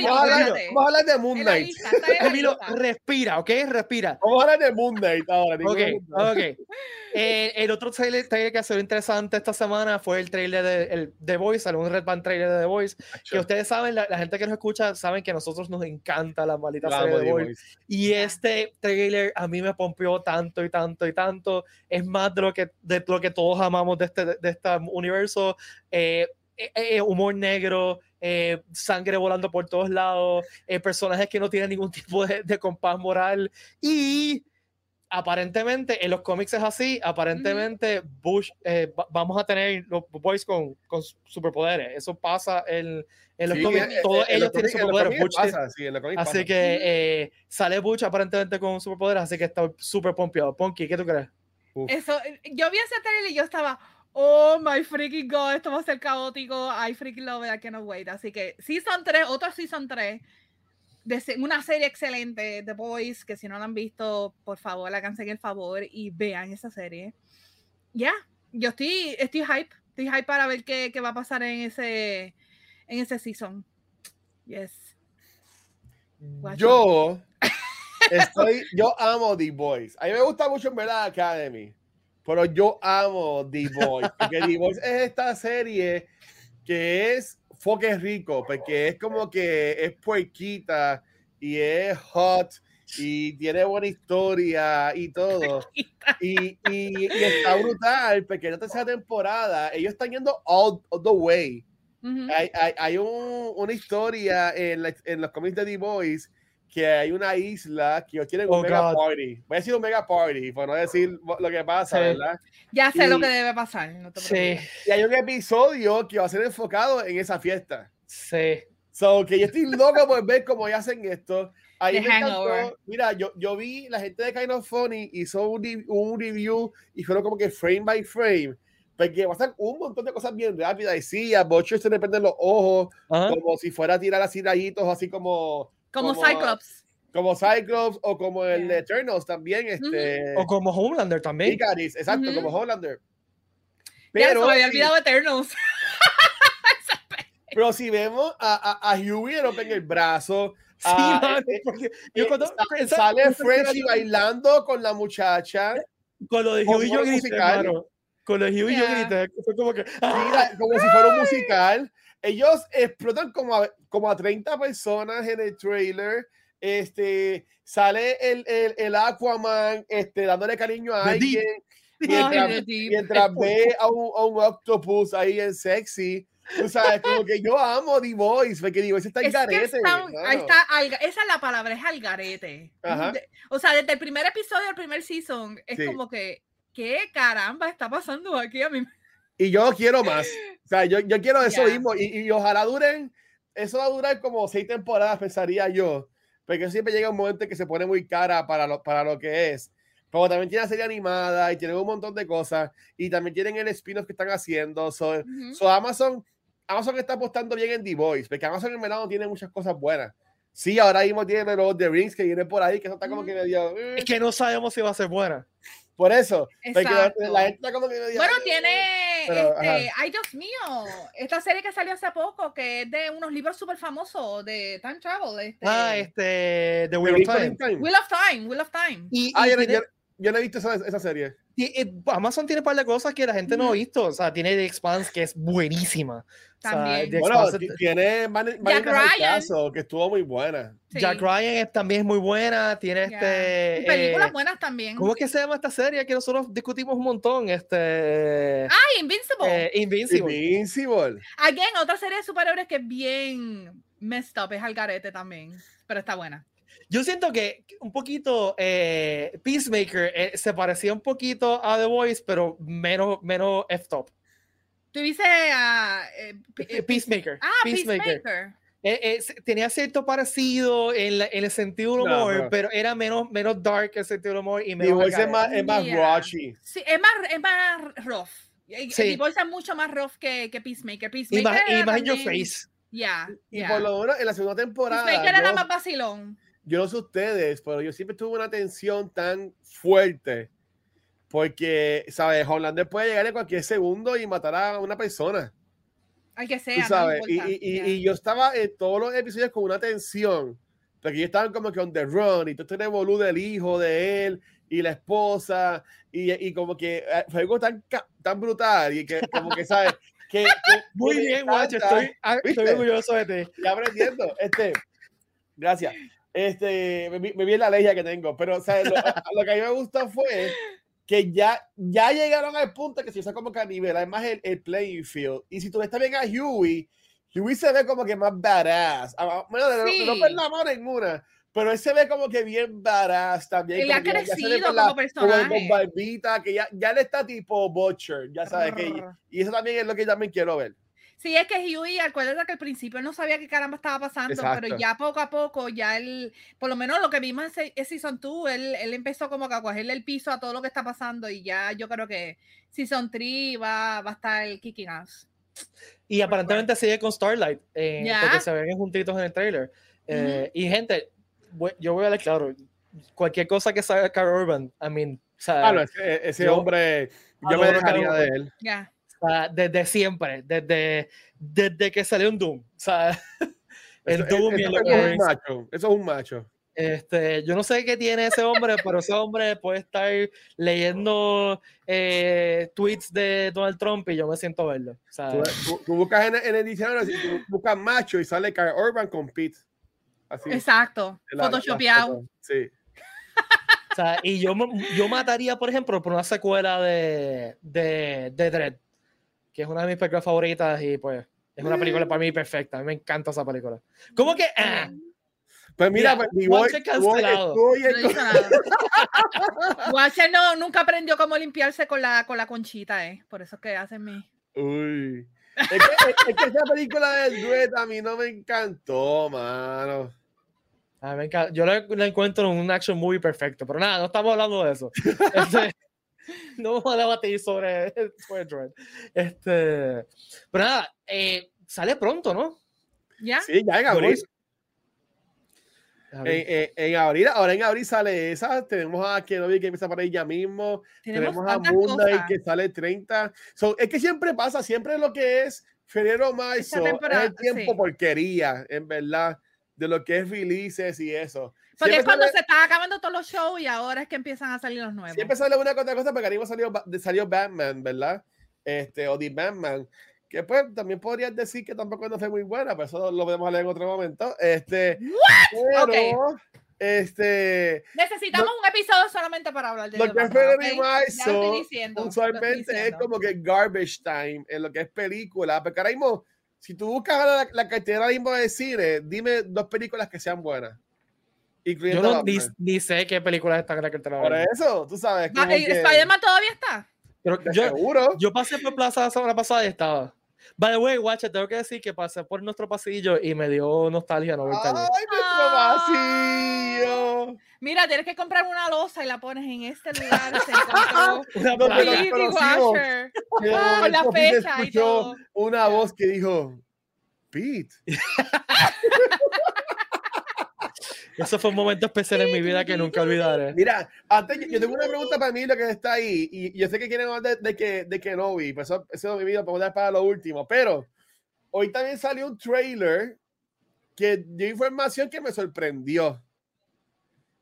C: Vamos a hablar de Moon Knight.
A: Emilio, respira, ¿ok? Respira.
C: Vamos a hablar de Moon Knight ahora.
A: Ok, ok. Eh, el otro trailer, trailer que ha sido interesante esta semana fue el trailer de el, The Voice, un Red Band trailer de The Voice, que ustedes saben, la, gente que nos escucha, saben que a nosotros nos encanta la maldita serie de The Voice. Y este trailer a mí me pompió tanto y tanto y tanto. Es más de lo que, de lo que todos amamos de este, de este universo. Eh, eh, eh, humor negro, sangre volando por todos lados, personajes que no tienen ningún tipo de, de compás moral y aparentemente en los cómics es así, aparentemente Bush, eh, vamos a tener los boys con, con superpoderes, eso pasa en, en los cómics, todos ellos tienen superpoderes. así que eh, sale Bush aparentemente con superpoderes, así que está súper pompeado. Ponky, ¿qué tú crees?
B: Eso, yo vi ese trailer y yo estaba, oh my freaking god, esto va a ser caótico, I freaking love it, I cannot wait. Así que Season 3, otro Season 3 una serie excelente, The Boys, que si no la han visto, por favor, háganse el favor y vean esa serie. Ya, yo estoy, estoy hype, estoy hype para ver qué, qué, va a pasar en ese, en ese season. Yes.
C: yo estoy, yo amo The Boys. A mí me gusta mucho en verdad Academy, pero yo amo The Boys, porque The Boys es esta serie que es Foque rico, porque es como que es puerquita y es hot y tiene buena historia y todo. Y, y, y está brutal, porque en esta tercera temporada ellos están yendo all, the way. Hay, hay, hay un, una historia en, la, en los cómics de The Boys que hay una isla que tienen un oh, mega party. Voy a decir un mega party, por no decir lo que pasa, ¿verdad?
B: Ya sé lo que debe pasar. No
C: sí. Y hay un episodio que va a ser enfocado en esa fiesta.
A: Sí.
C: So, que yo estoy loco por ver cómo hacen esto. Ahí me encantó. Mira, yo, yo vi la gente de Kind of Funny hizo un, un review y fueron como que frame by frame porque pasan un montón de cosas bien rápidas. Y sí, a Butcher se le prenden los ojos, como si fuera a tirar así rayitos, así como
B: como, Cyclops.
C: Como Cyclops o como el Eternals también. Este,
A: O como Homelander también.
C: Icaris, exacto, como Homelander.
B: Pero, ya se me había olvidado Eternals.
C: pero si vemos a, a, a Huey en el brazo,
A: Sí, a, eh, porque yo
C: eh, cuando sale Frenchy bailando con la muchacha.
A: Con lo de Huey yo grité, Con lo de Huey yo grité. Fue como que.
C: Mira, como si fuera un musical ellos explotan como a, como a 30 personas en el trailer. Este, sale el, el, el Aquaman este, dándole cariño a alguien. Mientras, ve a un, a un, octopus ahí en sexy. Tú sabes, como que yo amo The Voice, porque The Voice está en garete.
B: ahí está, esa es la palabra, es al garete. O sea, desde el primer episodio del primer season, es como que, ¿qué caramba está pasando aquí a mí?
C: Y yo quiero más. O sea, yo, yo quiero eso mismo. Y, y, ojalá duren, eso va a durar como seis temporadas, pensaría yo. Porque siempre llega un momento que se pone muy cara para lo, para lo que es. Pero también tiene la serie animada y tiene un montón de cosas. Y también tienen el spin-off que están haciendo. So, so, Amazon, Amazon está apostando bien en The Voice. Porque Amazon en verano tiene muchas cosas buenas. Sí, ahora mismo tiene los The Rings que viene por ahí, que eso está como que medio.
A: Es eh". que no sabemos si va a ser buena.
C: Por eso. La,
B: gente como que bueno, tiene. este, ay, Dios mío. Esta serie que salió hace poco, que es de unos libros súper famosos de Time Travel. Este,
A: ah, este. The Wheel of Time.
B: Wheel of Time. Wheel of Time.
C: Y, ah, yo, yo, no he visto esa, esa serie.
A: Y, Amazon tiene un par de cosas que la gente no ha visto. O sea, tiene The Expanse, que es buenísima.
B: También.
C: bueno, tiene Man, Jack Ryan. que estuvo muy buena.
A: Jack Ryan también es muy buena. Tiene este.
B: películas eh, buenas también.
A: ¿Cómo es que se llama esta serie que nosotros discutimos un montón? Este.
B: Ah, Invincible.
A: Eh, Invincible.
C: Invincible.
B: Again, otra serie de superhéroes que es bien messed up, es al garete también. Pero está buena.
A: Yo siento que un poquito eh, Peacemaker se parecía un poquito a The Voice, pero menos, menos F-Top.
B: Tú dices a
A: eh, eh, Peacemaker.
B: Ah, Peacemaker.
A: Eh, tenía cierto parecido en, el sentido del humor, pero era menos, menos dark el sentido del humor y menos.
C: es más, es más
B: Sí, es más, es más rough. Sí. The es mucho más rough que, que Peacemaker. Peacemaker
A: y más, y más en your face.
B: Ya.
C: y por lo menos en la segunda temporada.
B: Peacemaker era más vacilón.
C: Yo no sé ustedes, pero yo siempre tuve una tensión tan fuerte porque, ¿sabes? Hollander puede llegar en cualquier segundo y matar a una persona.
B: Hay que ser.
C: sabes? y, y, y, yo estaba en todos los episodios con una tensión. Porque ellos estaban como que on the run y tú este boludo del hijo de él y la esposa y, y como que eh, fue algo tan, tan brutal y que como que, ¿sabes? Que,
A: Muy bien, guacho, estoy, ah, estoy, orgulloso de ti.
C: Ya aprendiendo. Este, gracias. Este, me, me vi la ley que tengo, pero ¿sabes? Lo, lo que a mí me gustó fue que ya, ya llegaron al punto que se usa como que a nivel, más el, el playing field. Y si tú ves también a Huey, Huey se ve como que más badass. Bueno, sí. no, no la mano en una, pero él se ve como que bien badass también.
B: Él ha crecido como personaje.
C: Como barbita, que ya, ya le está tipo Butcher, ya sabes que. Y eso también es lo que yo también quiero ver.
B: Sí, es que Huey, acuérdate que al principio no sabía qué caramba estaba pasando, pero ya poco a poco, ya él, por lo menos lo que vimos en Season 2, él, él empezó como que a cogerle el piso a todo lo que está pasando y ya yo creo que Season 3 va, va a estar kicking ass.
A: Y aparentemente sigue con Starlight, eh, porque se ven juntitos en el trailer. Eh, y gente, yo voy a decir claro, cualquier cosa que salga Carl Urban, I mean, o sea,
C: ese, hombre, yo me dejaría de él.
A: Desde siempre, desde, desde que salió un Doom. O sea, el
C: eso, Doom
A: es,
C: un macho. Eso es un macho.
A: Este, yo no sé qué tiene ese hombre, pero ese hombre puede estar leyendo eh, tweets de Donald Trump y yo me siento verlo. O sea,
C: tú, tú, buscas en, en el diccionario, tú buscas macho y sale Carl Urban con Pete.
B: Así, Exacto, photoshopeado.
C: Sí.
A: O sea, y yo, yo mataría, por ejemplo, por una secuela de, de, de Dread, que es una de mis películas favoritas y pues es una película para mí perfecta. A mí me encanta esa película. ¿Cómo que? Ah,
C: pues mira, pues, mi voy,
B: cancelado. Watcher no, nunca aprendió cómo limpiarse con la, con la conchita, ¿eh? Por eso es que hacen mi...
C: Uy. Es que, es, que esa película del duet a mí no me encantó, mano.
A: A mí me encanta. Yo la, encuentro en un action movie perfecto, pero nada, no estamos hablando de eso. Este, no vamos a debatir sobre, sobre Dread. Este, pero nada, eh, sale pronto, ¿no?
B: ¿Ya?
C: Sí, ya en abril. En, en, abril, ahora en abril sale esa. Tenemos a Kenobi que empieza para ella mismo. Tenemos, a Moonlight que sale 30. es que siempre pasa, siempre lo que es febrero, marzo, es el tiempo porquería, en verdad, de lo que es releases y eso.
B: Porque es cuando se están acabando todos los shows y ahora es que empiezan a salir los nuevos.
C: Siempre sale una cosa, cosa porque arriba salió, salió Batman, ¿verdad? Este, o The Batman que pues también podrías decir que tampoco no fue muy buena, pero eso lo podemos hablar en otro momento. Este, pero, este,
B: necesitamos un episodio solamente para hablar de
C: lo que fue okay? usualmente es como que garbage time en lo que es película, porque ahora mismo, si tú buscas la, la cartera mismo de cine, dime dos películas que sean buenas.
A: Yo no, ni, sé qué películas están en la cartera.
C: Por eso, tú sabes.
B: ¿Spider-Man todavía está?
A: Pero yo, seguro. yo pasé por Plaza la semana pasada y estaba. By the way, watch, tengo que decir que pasé por nuestro pasillo y me dio nostalgia no
C: verte ¡Ay, nuestro pasillo!
B: Mira, tienes que comprar una losa y la pones en este lugar. una
C: con la fecha y todo. Una voz que dijo, Pete.
A: Eso fue un momento especial en mi vida que nunca olvidaré.
C: Mira, antes yo tengo una pregunta para mí, lo que está ahí, y yo sé que quieren hablar de, que, de Kenobi, pues eso, eso es mi vida, podemos dar para lo último, pero hoy también salió un trailer que dio información que me sorprendió.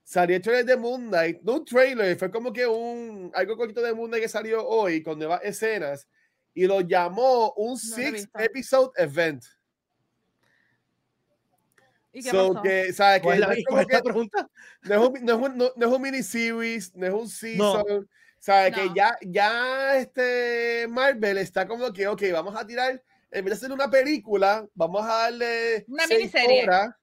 C: Salió el trailer de Moon Knight, no un trailer, fue como que un algo cortito de Moon Knight que salió hoy con nuevas escenas y lo llamó un six episode event.
B: ¿Y qué so
C: que, ¿sabes? Que
A: no, es que, pregunta?
C: No es, un, no, es un, no, es un miniseries, no es un season. ¿Sabes? Que ya, ya este Marvel está como que, ok, vamos a tirar, en vez de hacer una película, vamos a darle
B: una miniserie. Horas,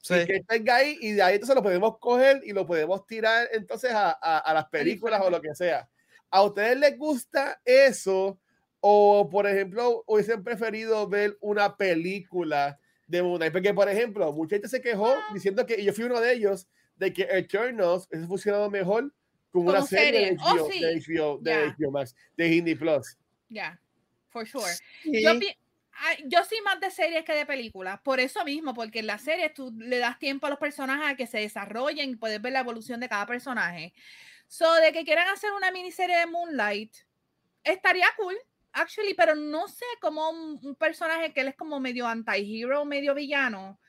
C: sí. y que tenga ahí, y de ahí entonces lo podemos coger y lo podemos tirar entonces a, a, a las películas o lo que sea. ¿A ustedes les gusta eso? O, por ejemplo, hubiesen preferido ver una película de Moon Porque, por ejemplo, mucha gente se quejó ah. diciendo que, y yo fui uno de ellos, de que Eternals ha funcionado mejor como, una serie, de HBO, oh, de, HBO, de HBO Max, de Hindi Plus.
B: Ya, yeah, for sure. Yo, yo soy más de series que de películas, por eso mismo, porque en las series tú le das tiempo a los personajes a que se desarrollen y puedes ver la evolución de cada personaje. So, de que quieran hacer una miniserie de Moonlight, estaría cool actually, pero no sé cómo un, personaje que él es como medio anti-hero, medio villano,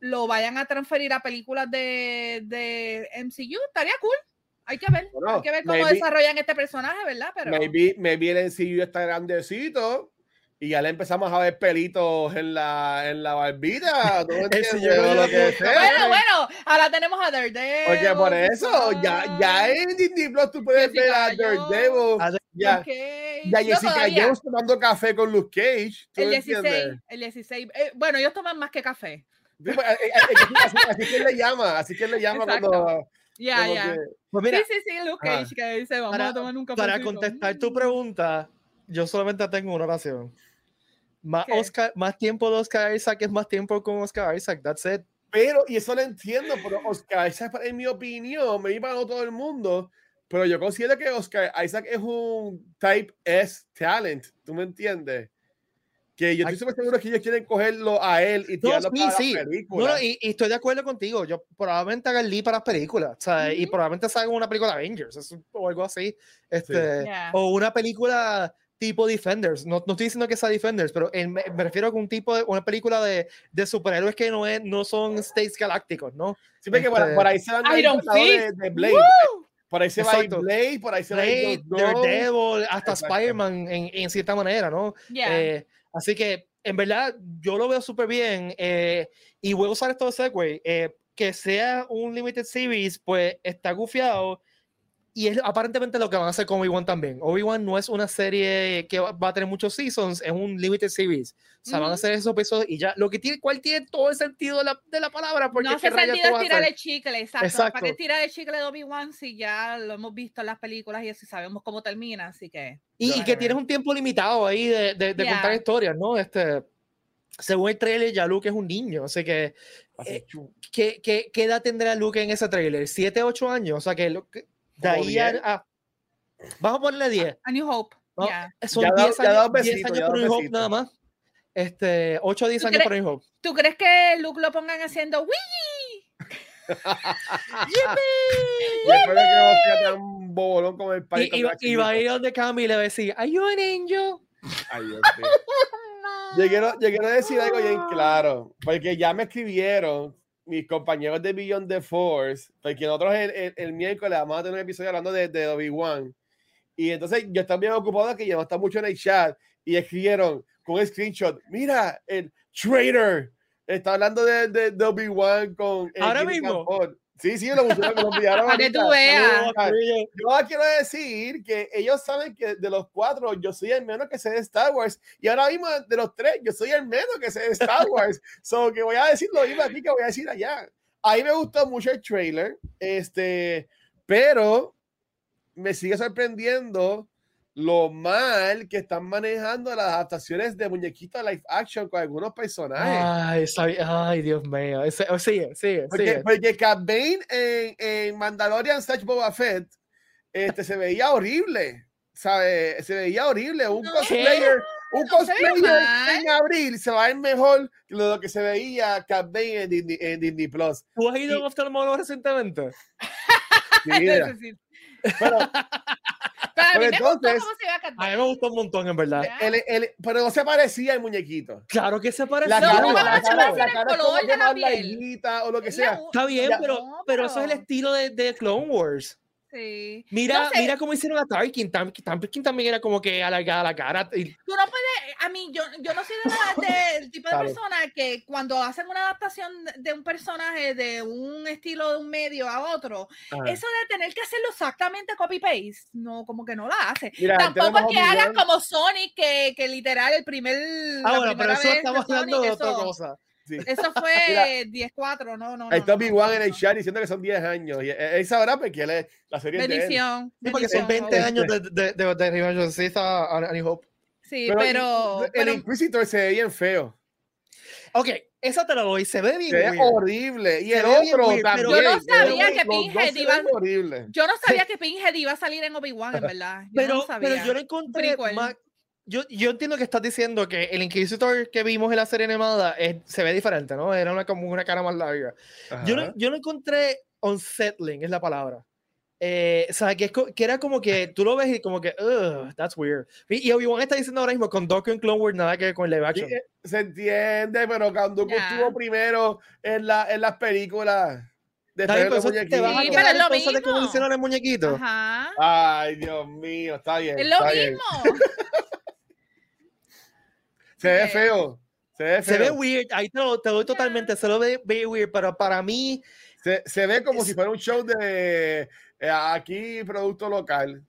B: lo vayan a transferir a películas de, de MCU. Estaría cool. Hay que ver, hay que ver cómo desarrollan este personaje, ¿verdad? Pero...
C: Maybe, maybe el MCU está grandecito y ya le empezamos a ver pelitos en la, en la barbita. bueno,
B: bueno, ahora tenemos a Daredevil.
C: Porque por eso, ya, ya en Disney Plus tú puedes ver a Daredevil. Ya, ya Jessica Jones tomando café con Luke Cage.
B: El 16, el 16. Eh, bueno, ellos toman más que café.
C: Pues, así, así, que le llama, así que le llama cuando...
B: Ya, ya. Pues mira, sí, sí, sí, Luke Cage que dice, vamos a tomar un café.
A: Para contestar tu pregunta, yo solamente tengo una oración. Más, Oscar, más tiempo de Oscar Isaac es más tiempo con Oscar Isaac, that's it.
C: Pero, y eso lo entiendo, pero Oscar Isaac, en mi opinión, me iba a todo el mundo, pero yo considero que Oscar Isaac es un type S talent, ¿tú me entiendes? Que yo estoy seguro que ellos quieren cogerlo a él y tirarlo para sí. las películas.
A: No, y, estoy de acuerdo contigo. Yo probablemente haga el lead para las películas, ¿sabes? Y probablemente salga una película de Avengers o algo así. Este, O una película tipo Defenders. No, no estoy diciendo que sea Defenders, pero me, me, refiero a un tipo de una película de, de superhéroes que no, es, no son states galácticos, ¿no?
C: Siempre este, que por, por, ahí se van de, de Blade. Woo! Por ahí se Exacto. va Blade, por ahí se
A: Blade, va Daredevil, hasta Spider-Man en, en, cierta manera, ¿no?
B: Yeah.
A: Eh, así que, en verdad, yo lo veo súper bien eh, y voy a usar esto de Segway. Eh, que sea un limited series, pues está gufiado y es aparentemente lo que van a hacer con Obi-Wan también. Obi-Wan no es una serie que va, va, a tener muchos seasons, es un limited series. O sea, van a hacer esos episodios y ya, lo que tiene, cuál tiene todo el sentido de la, de la palabra. Porque
B: no hace sentido tirar el chicle, exacto. exacto. ¿Para qué tirar el chicle de Obi-Wan si ya lo hemos visto en las películas y así sabemos cómo termina? Así que.
A: Y, y que tienes un tiempo limitado ahí de, de, de yeah. contar historias, ¿no? Este según el trailer, ya Luke es un niño, así que eh, ¿qué, qué, ¿qué, edad tendrá Luke en ese trailer? ¿7, 8 años? O sea que, lo, que de ahí a, a, vamos a ponerle 10.
B: A New Hope.
A: ¿no?
B: Yeah.
A: Son 10 años, besito, años por New Hope nada más. Este, 8 a 10 años por New Hope.
B: ¿Tú crees que Luke lo pongan haciendo ¡Wii!
C: Después de que no tan bobolón como el
A: país. Y, y, y va a ir donde Cami y le va a decir, ¿Are you an angel?
C: Ay, Dios mío. Yo quiero decir algo bien claro, porque ya me escribieron mis compañeros de Beyond the Force, porque nosotros el, el, el miércoles vamos a tener un episodio hablando de, de Obi-Wan. Y entonces yo estaba bien ocupado que ya no está mucho en el chat y escribieron con un screenshot, mira, el traitor está hablando de, de, de Obi-Wan con...
A: Ahora mismo.
C: Sí, sí, lo, pusieron, lo enviaron.
B: Para que tú veas.
C: Yo quiero decir que ellos saben que de los cuatro yo soy el menos que sé de Star Wars y ahora mismo de los tres yo soy el menos que sé de Star Wars. so que voy a decir lo mismo aquí que voy a decir allá. Ahí me gustó mucho el trailer, este, pero me sigue sorprendiendo lo mal que están manejando las adaptaciones de muñequitos live action con algunos personajes.
A: Ay, sabe, ay Dios mío. Ese, oh, sigue, sigue,
C: porque,
A: sigue.
C: Porque Cat Bane en, en Mandalorian Slash Boba Fett este, se veía horrible. ¿sabe? Se veía horrible. Un no, cosplayer, un no cosplayer en abril se va a ver mejor que lo que se veía Cat Bane en Disney, en Disney Plus.
A: ¿Tú has ido a un oftalmólogo recientemente?
C: Sí, pero,
B: pero a, mí entonces,
A: a, a mí me gustó un montón, en verdad.
C: El, el, el, pero no se parecía al muñequito.
A: Claro que se parecía.
C: La cara,
B: no, no,
C: la, cara, la
B: cara es como
C: que más larguita o lo que sea.
A: Está bien, pero, pero
B: pero-
A: eso es el estilo de, de Clone Wars.
B: Sí.
A: Mira,
B: No sé.
A: mira cómo hicieron a Tarkin. Tarkin también era como que alargada la cara. y-
B: Tú no puedes, a mí, yo, yo no soy de del tipo de persona que cuando hacen una adaptación de- de un personaje de un estilo de un medio a otro,
C: Ajá.
B: eso de tener que hacerlo exactamente copy-paste, no, como que no la hace.
C: Mira,
B: Tampoco es que hagan como Sonic, que, que literal el primer.
A: Ah, bueno, pero eso estamos
B: de
A: hablando de otra cosa.
C: Sí.
B: Eso fue 10-4, no, no.
C: Ahí
B: no,
C: está
B: no,
C: Obi-Wan
B: no,
C: en el chat diciendo que son 10 años. Y él sabrá porque él es, la serie es de él.
B: Bendición.
A: Sí, porque son
B: bendición,
A: 20
B: joven.
A: años de, de, de, de Revenge of the Sith a, a, a New Hope.
B: Sí,
C: Pero,
B: pero.
C: el
B: pero-
C: Inquisitor se ve bien feo.
A: Ok, esa te la doy. Se ve bien.
C: Se ve horrible. Y
A: Se
C: el otro
A: weird,
C: también.
B: Yo no sabía que Pinhead iba-. Yo no sabía que Pinhead iba a salir en Obi-Wan, en verdad. Yo
A: pero,
B: no sabía.
A: pero yo lo encontré más. Yo, yo entiendo que estás diciendo que el Inquisitor que vimos en la serie animada es- se ve diferente, ¿no? Era una, como una cara más larga. Yo no, yo no encontré unsettling, es la palabra. Eh, o sea, que, es que era como que tú lo ves y como que, ugh, that's weird. Y, y Obi-Wan está diciendo ahora mismo con Doku en Clone Wars nada que ver con live
C: Sí,
A: action.
C: eh, se entiende, pero Kanduku
B: Ya.
C: estuvo primero en, la, en las películas. De los
A: pero vas a
B: Sí, es lo
A: de cómo hicieron el muñequito.
B: Ajá.
C: Ay, Dios mío, está bien.
B: Es lo
C: está bien.
B: mismo.
C: Se ve feo. Se ve feo.
A: Se ve weird, ahí te, lo, te doy totalmente, se lo ve, ve weird, pero para mí,
C: Se, se ve como
A: Es-
C: si fuera un show de eh, aquí, producto local.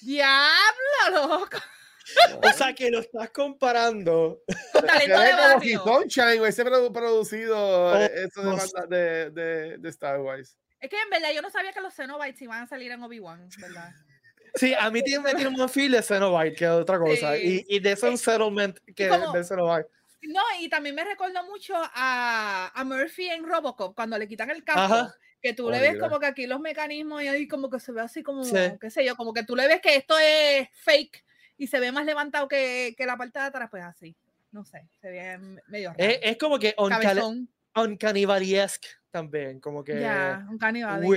B: Diablo, loco.
A: o sea, que lo estás comparando.
C: Se
B: Talento
C: ve
B: de
C: como si. Sunshine hubiese produ- producido
A: Oh,
C: eh, eso de,
A: no
C: banda- de, de, de Star Wars.
B: Es que en verdad yo no sabía que los Cenobites iban a salir en Obi-Wan, ¿verdad?
A: Sí, a mí tiene, me tiene más feel de Cenobite que otra cosa.
B: Sí.
A: Y, y de ese unsettlement que
B: como-
A: de Cenobite.
B: No, y también me recordó mucho a, a Murphy en Robocop, cuando le quitan el casco.
A: Ajá.
B: Que tú
C: Oh,
B: le ves
C: mira.
B: como que aquí los mecanismos y ahí como que se ve así como,
A: Sí.
B: qué sé yo, como que tú le ves que esto es fake y se ve más levantado que, que la parte de atrás, pues así. No sé, se ve medio raro.
A: Es, es como que uncal-
B: Cabezón.
A: También, como que.
B: Ya, un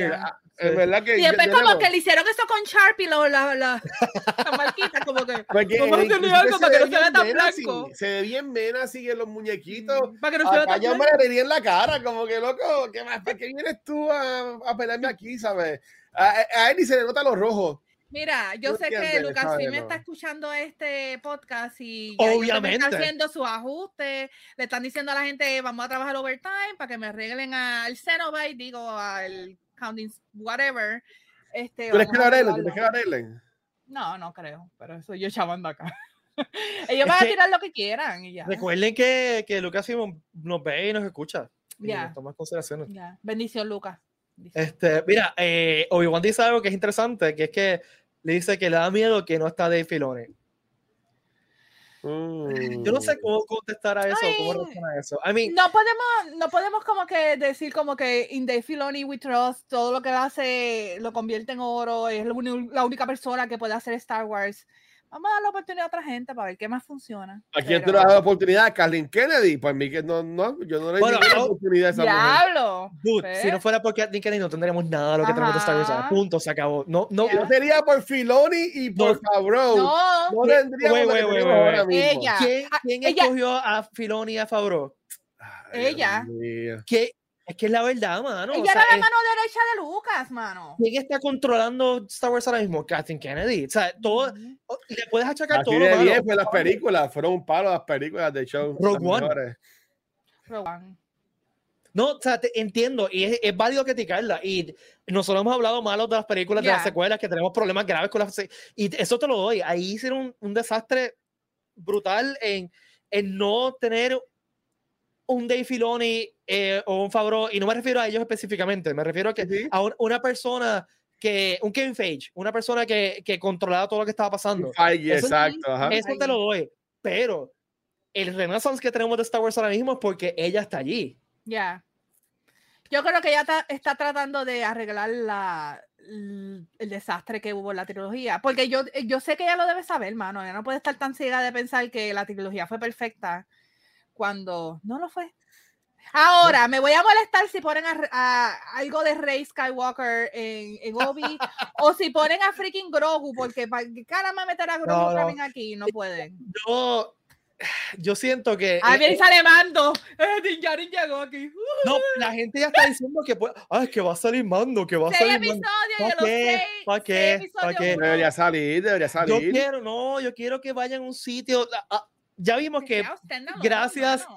B: ya.
A: Ah,
C: Es verdad que.
B: Y después
C: yo-
B: como que le hicieron eso con Sharpie, lo- la, la, la marquita, como que
C: Porque
B: hacerle
C: inclusive
B: algo para que no se vea tan blanco.
C: Se ve bien menacing en los muñequitos.
B: para que no se vea tan
C: me
B: blanco.
C: la tenía en la cara, como que loco, ¿qué más? ¿Para qué vienes tú a, a pelearme aquí, sabes? A, a- a él ni se le nota los rojos.
B: Mira, yo sé que Lucasfilm está escuchando este podcast y ya
A: Obviamente.
B: estar haciendo sus ajustes. Le están diciendo a la gente, vamos a trabajar overtime para que me arreglen al Cenobite, digo, al Counting, whatever. Este,
C: ¿Tú crees que lo
B: a
C: arreglen? ¿Tú crees que lo arreglen?
B: No, no creo, pero eso yo chavando acá. Ellos van
A: Es
B: a
A: que-
B: tirar lo que quieran y ya.
A: Recuerden que, que Lucasfilm nos ve y nos escucha.
B: Ya.
A: toma.
B: Ya. Bendición, Lucas.
A: Este, mira, eh, Obi-Wan dice algo que es interesante, que es que le dice que le da miedo que no está Dave Filoni. Yo no sé
C: Mm.
A: cómo contestar a eso, cómo
B: Ay.
A: reaccionar a eso. I mean,
B: No podemos, no podemos como que decir como que in Dave Filoni we trust, todo lo que él hace lo convierte en oro, es la única persona que puede hacer Star Wars. Vamos a dar la oportunidad a otra gente para ver qué más funciona.
C: ¿A quién tú
B: Pero-
C: le das la oportunidad? ¿A Kathleen Kennedy? Pues a mí que no, no, yo no le
A: Bueno,
C: ninguna
A: no.
C: oportunidad a esa mujer.
B: Diablo.
A: dude, si no fuera por Kathleen Kennedy no tendríamos nada de lo que tenemos de Star Wars.
B: Ajá.
A: Punto, se acabó. No, no,
C: sería por Filoni y por Favreau. No,
B: No,
C: tendríamos
A: wait,
C: ahora mismo.
B: ella.
A: ¿Quién,
B: Ah,
A: quién
B: ella-
A: escogió a Filoni y a Favreau?
C: Ay,
B: Ella.
A: Que, es que es la verdad, mano. o
B: ella
A: sea,
B: era la
A: es-
B: mano derecha de Lucas, mano.
A: ¿Quién está controlando Star Wars ahora mismo? Kathleen Kennedy. O sea, todo, o- le puedes achacar
C: Así
A: todo
C: de bien, pues las películas fueron un palo las películas de show.
A: Rogue One.
B: Rogue One.
A: No, o sea, te entiendo y es, es válido criticarla. Y nosotros hemos hablado malos de las películas, de las secuelas, que tenemos problemas graves con las. Y eso te lo doy. Ahí hicieron un, un desastre brutal en, en no tener un Dave Filoni eh, o un Favreau. Y no me refiero a ellos específicamente, me refiero a, que,
C: Sí.
A: a un- una persona que. Un Kevin Feige, una persona que, que controlaba todo lo que estaba pasando.
C: Feige,
A: Eso-
C: exacto. Ajá.
A: Eso te lo doy. Pero el renaissance que tenemos de Star Wars ahora mismo es porque ella está allí.
B: Ya. Yo creo que ella está tratando de arreglar la, el desastre que hubo en la trilogía. Porque yo, yo sé que ella lo debe saber, mano. Ella no puede estar tan ciega de pensar que la trilogía fue perfecta cuando no lo fue. Ahora, me voy a molestar si ponen a, a- algo de Rey Skywalker en, en Obi o si ponen a freaking Grogu, porque para qué caramba meter a Grogu
A: No, no.
B: también aquí, no pueden.
A: Yo, yo siento que. Eh,
B: viene y
A: eh,
B: sale Mando. Eh, llegó aquí.
A: no, la gente ya está diciendo que, puede- ah, es que va a salir mando, que va a salir
B: episodios
A: mando.
B: y
A: ¿Pa'
B: de los
A: qué?
B: seis,
A: ¿Pa'
B: seis
A: qué?
B: episodios,
A: ¿Pa' qué?
B: uno-
C: Debería salir, debería
A: Yo
C: salir.
A: quiero, no, yo quiero que vayan a un sitio. ah, ah, ya vimos que gracias-.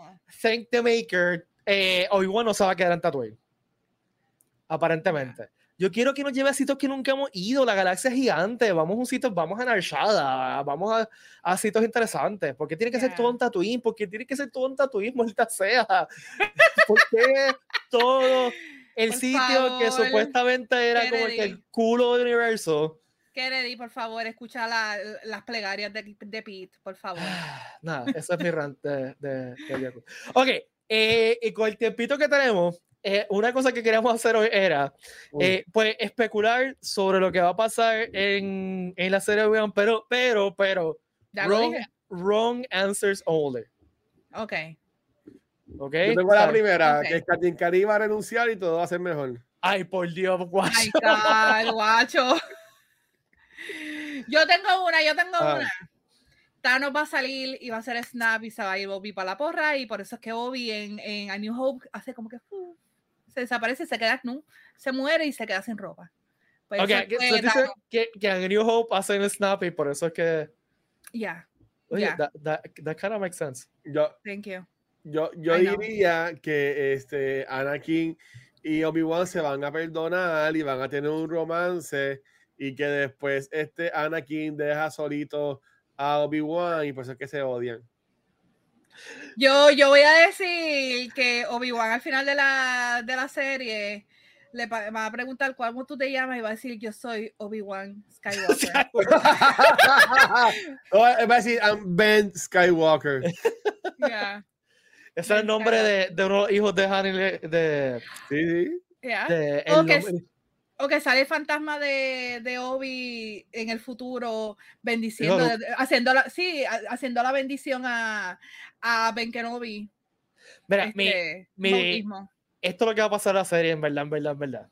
A: Thank the Maker, eh, Obi-Wan no se va a quedar en Tatooine. Aparentemente. Yo quiero que nos lleve a sitios que nunca hemos ido. La galaxia es gigante. Vamos a un sitio, vamos a Narshada, vamos a, a sitios interesantes. ¿Por qué tiene que ser todo en Tatooine? ¿Por qué tiene que ser todo en Tatooine, muerta sea? ¿Por qué todo el
B: Por
A: sitio que
B: favor,
A: supuestamente era como el, que el
B: Kennedy.
A: culo del universo?
B: Kennedy, por favor, escucha la- las plegarias de, de Pete, por favor.
A: Nada, ese es mi rant de, de, de Yaku. Ok, eh, y con el tiempito que tenemos, eh, una cosa que queríamos hacer hoy era, eh, pues, especular sobre lo que va a pasar en, en la serie de Obi-Wan, pero, pero, pero, wrong, wrong answers only.
B: Ok.
A: Ok.
C: Yo tengo la primera,
B: ok.
C: que Katin Cari va a renunciar y todo va a ser mejor.
A: Ay, por Dios, guacho.
B: Ay, God, guacho. Yo tengo una, yo tengo
C: Ah.
B: una. Thanos va a salir y va a hacer snap y se va a ir Obi para la porra y por eso es que Obi en, en A New Hope hace como que uh, se desaparece, se queda nu, se muere y se queda sin ropa. Pues
A: Ok, que,
B: Thanos.
A: que, que en New Hope hacen el snap y por eso es que.
B: Ya,
A: Oye,
B: Ya.
A: that, that, that kind of makes sense.
C: Yo,
B: thank you.
C: yo, yo diría que este Anakin y Obi-Wan se van a perdonar y van a tener un romance y que después este Anakin deja solito a Obi-Wan y por eso es que se odian.
B: Yo, yo voy a decir que Obi-Wan al final de la, de la serie le va a preguntar cómo tú te llamas y va a decir yo soy Obi-Wan Skywalker.
C: No, va a decir, I'm Ben Skywalker.
A: Ese es el nombre de, de unos hijos de Han y le- de,
C: Sí, sí.
B: ya.
A: de el nombre-
B: O que sale el fantasma de, de Obi en el futuro bendiciendo,
A: Claro.
B: haciendo la, sí, ha- haciendo la bendición a, a Ben Kenobi.
A: Mira, mi,
B: este,
A: mi-
B: bautismo.
A: esto es lo que va a pasar en la serie, en verdad, en verdad, en verdad.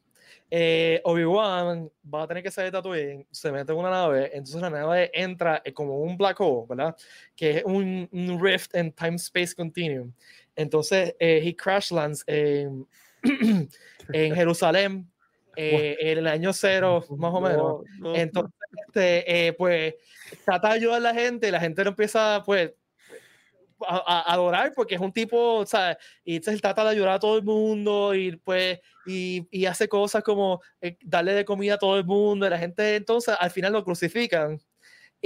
A: Eh, Obi-Wan va a tener que salir de Tatooine, se mete en una nave, entonces la nave entra como un black hole, ¿verdad? Que es un, un rift en time-space continuum. Entonces, eh, he crash lands en, en Jerusalén eh, en el año cero, más o menos. Entonces, este, eh, pues, trata de ayudar a la gente, la gente lo empieza, pues, a, adorar porque es un tipo, o sea, y entonces él trata de ayudar a todo el mundo y pues, y, y hace cosas como eh, darle de comida a todo el mundo y la gente entonces al final lo crucifican.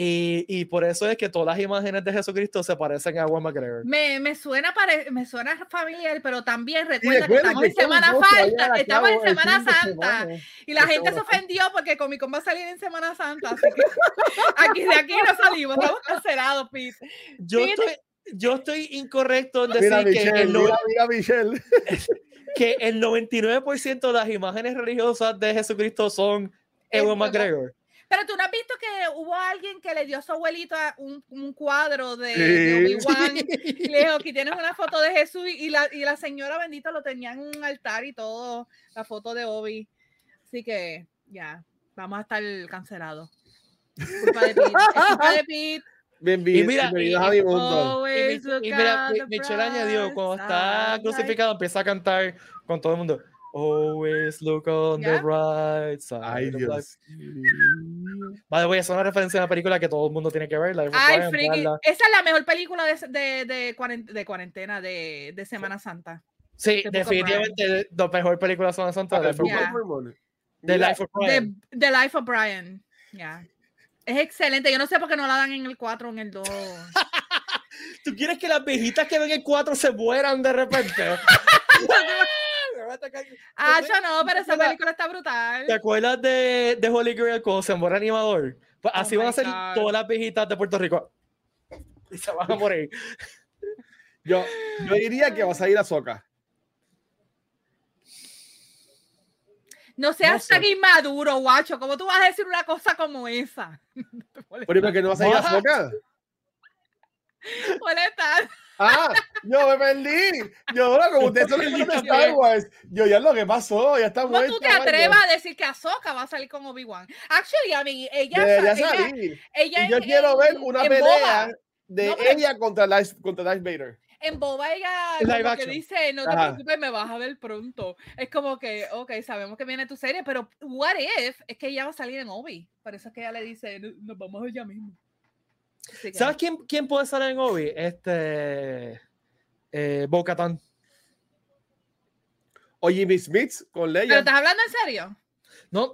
A: Y, y, por eso es que todas las imágenes de Jesucristo se parecen a Juan McGregor.
B: Me, me, suena pare, me suena familiar, pero también recuerda que estamos en Semana Santa, estamos en Semana Santa y la gente se ofendió porque Comic Con va a salir en Semana Santa, así que aquí de aquí no salimos, estamos cancelados, Pete.
A: Yo Pete, estoy yo estoy incorrecto en decir que, el
C: mira, mira,
A: que el 99% de las imágenes religiosas de Jesucristo son Ewan McGregor.
B: Pero tú no has visto que hubo alguien que le dio a su abuelito un, un cuadro de, sí. de Obi-Wan. Le dijo, aquí tienes una foto de Jesús y la, y la señora bendita lo tenía en un altar y todo, la foto de Obi. Así que ya, vamos a estar cancelados. Culpa de Pete. Es culpa de Pete.
C: Bienvenido,
A: y mira,
C: bienvenido a mi mundo.
A: Y, y, y mira, Michelle añadió, cuando está crucificado, empieza a cantar con todo el mundo. Always look on yeah. the right side.
C: Ay, Dios.
A: Vale, voy a hacer una referencia a una película que todo el mundo tiene que ver.
B: Ay, Brian, friki. Esa es la mejor película de, de, de, cuarentena, de, cuarentena, de, de Semana Santa.
A: Sí, de definitivamente la mejor película de Semana Santa. De,
B: yeah.
A: The Life of Brian.
B: The, the Life of Brian. Yeah. Es excelente. Yo no sé por qué no la dan en el 4 o en el 2.
A: ¿Tú quieres que las viejitas que ven el 4 se mueran de repente?
B: ah, yo no, pero esa película está brutal.
A: ¿Te acuerdas de, de Holy Grail con se muere animador? Pues así oh van a ser God. todas las viejitas de Puerto Rico. Y se van a morir.
C: yo, yo diría que vas a ir a Soca.
B: No seas no tan inmaduro, guacho. ¿Cómo tú vas a decir una cosa como esa?
C: ¿Pero por qué no vas a ir a Soca?
B: Molestar.
C: Ah, yo me perdí. Yo, ahora como ustedes son de Star Wars, yo ya lo que pasó, ya está
B: muerto. No tú te atrevas a decir que Ahsoka va a salir con Obi-Wan. Actually, a mí, ella, ella,
C: salir.
B: ella,
C: yo
B: ella,
C: quiero ver una pelea
B: boba.
C: de
B: No, pero-
C: ella contra Darth, contra Darth Vader.
B: En Boba ella como que dice, no te
C: Ajá.
B: preocupes, me vas a ver pronto. Es como que, ok, sabemos que viene tu serie, pero what if es que ella va a salir en Obi. Por eso es que ella le dice, "No- nos vamos ya mismo.
A: ¿Sabes quién, quién puede salir en Obi? Este. Eh, Bo-Katan.
C: O Jimmy Smith con
B: ¿Pero
C: Leia.
B: estás hablando en serio?
A: No,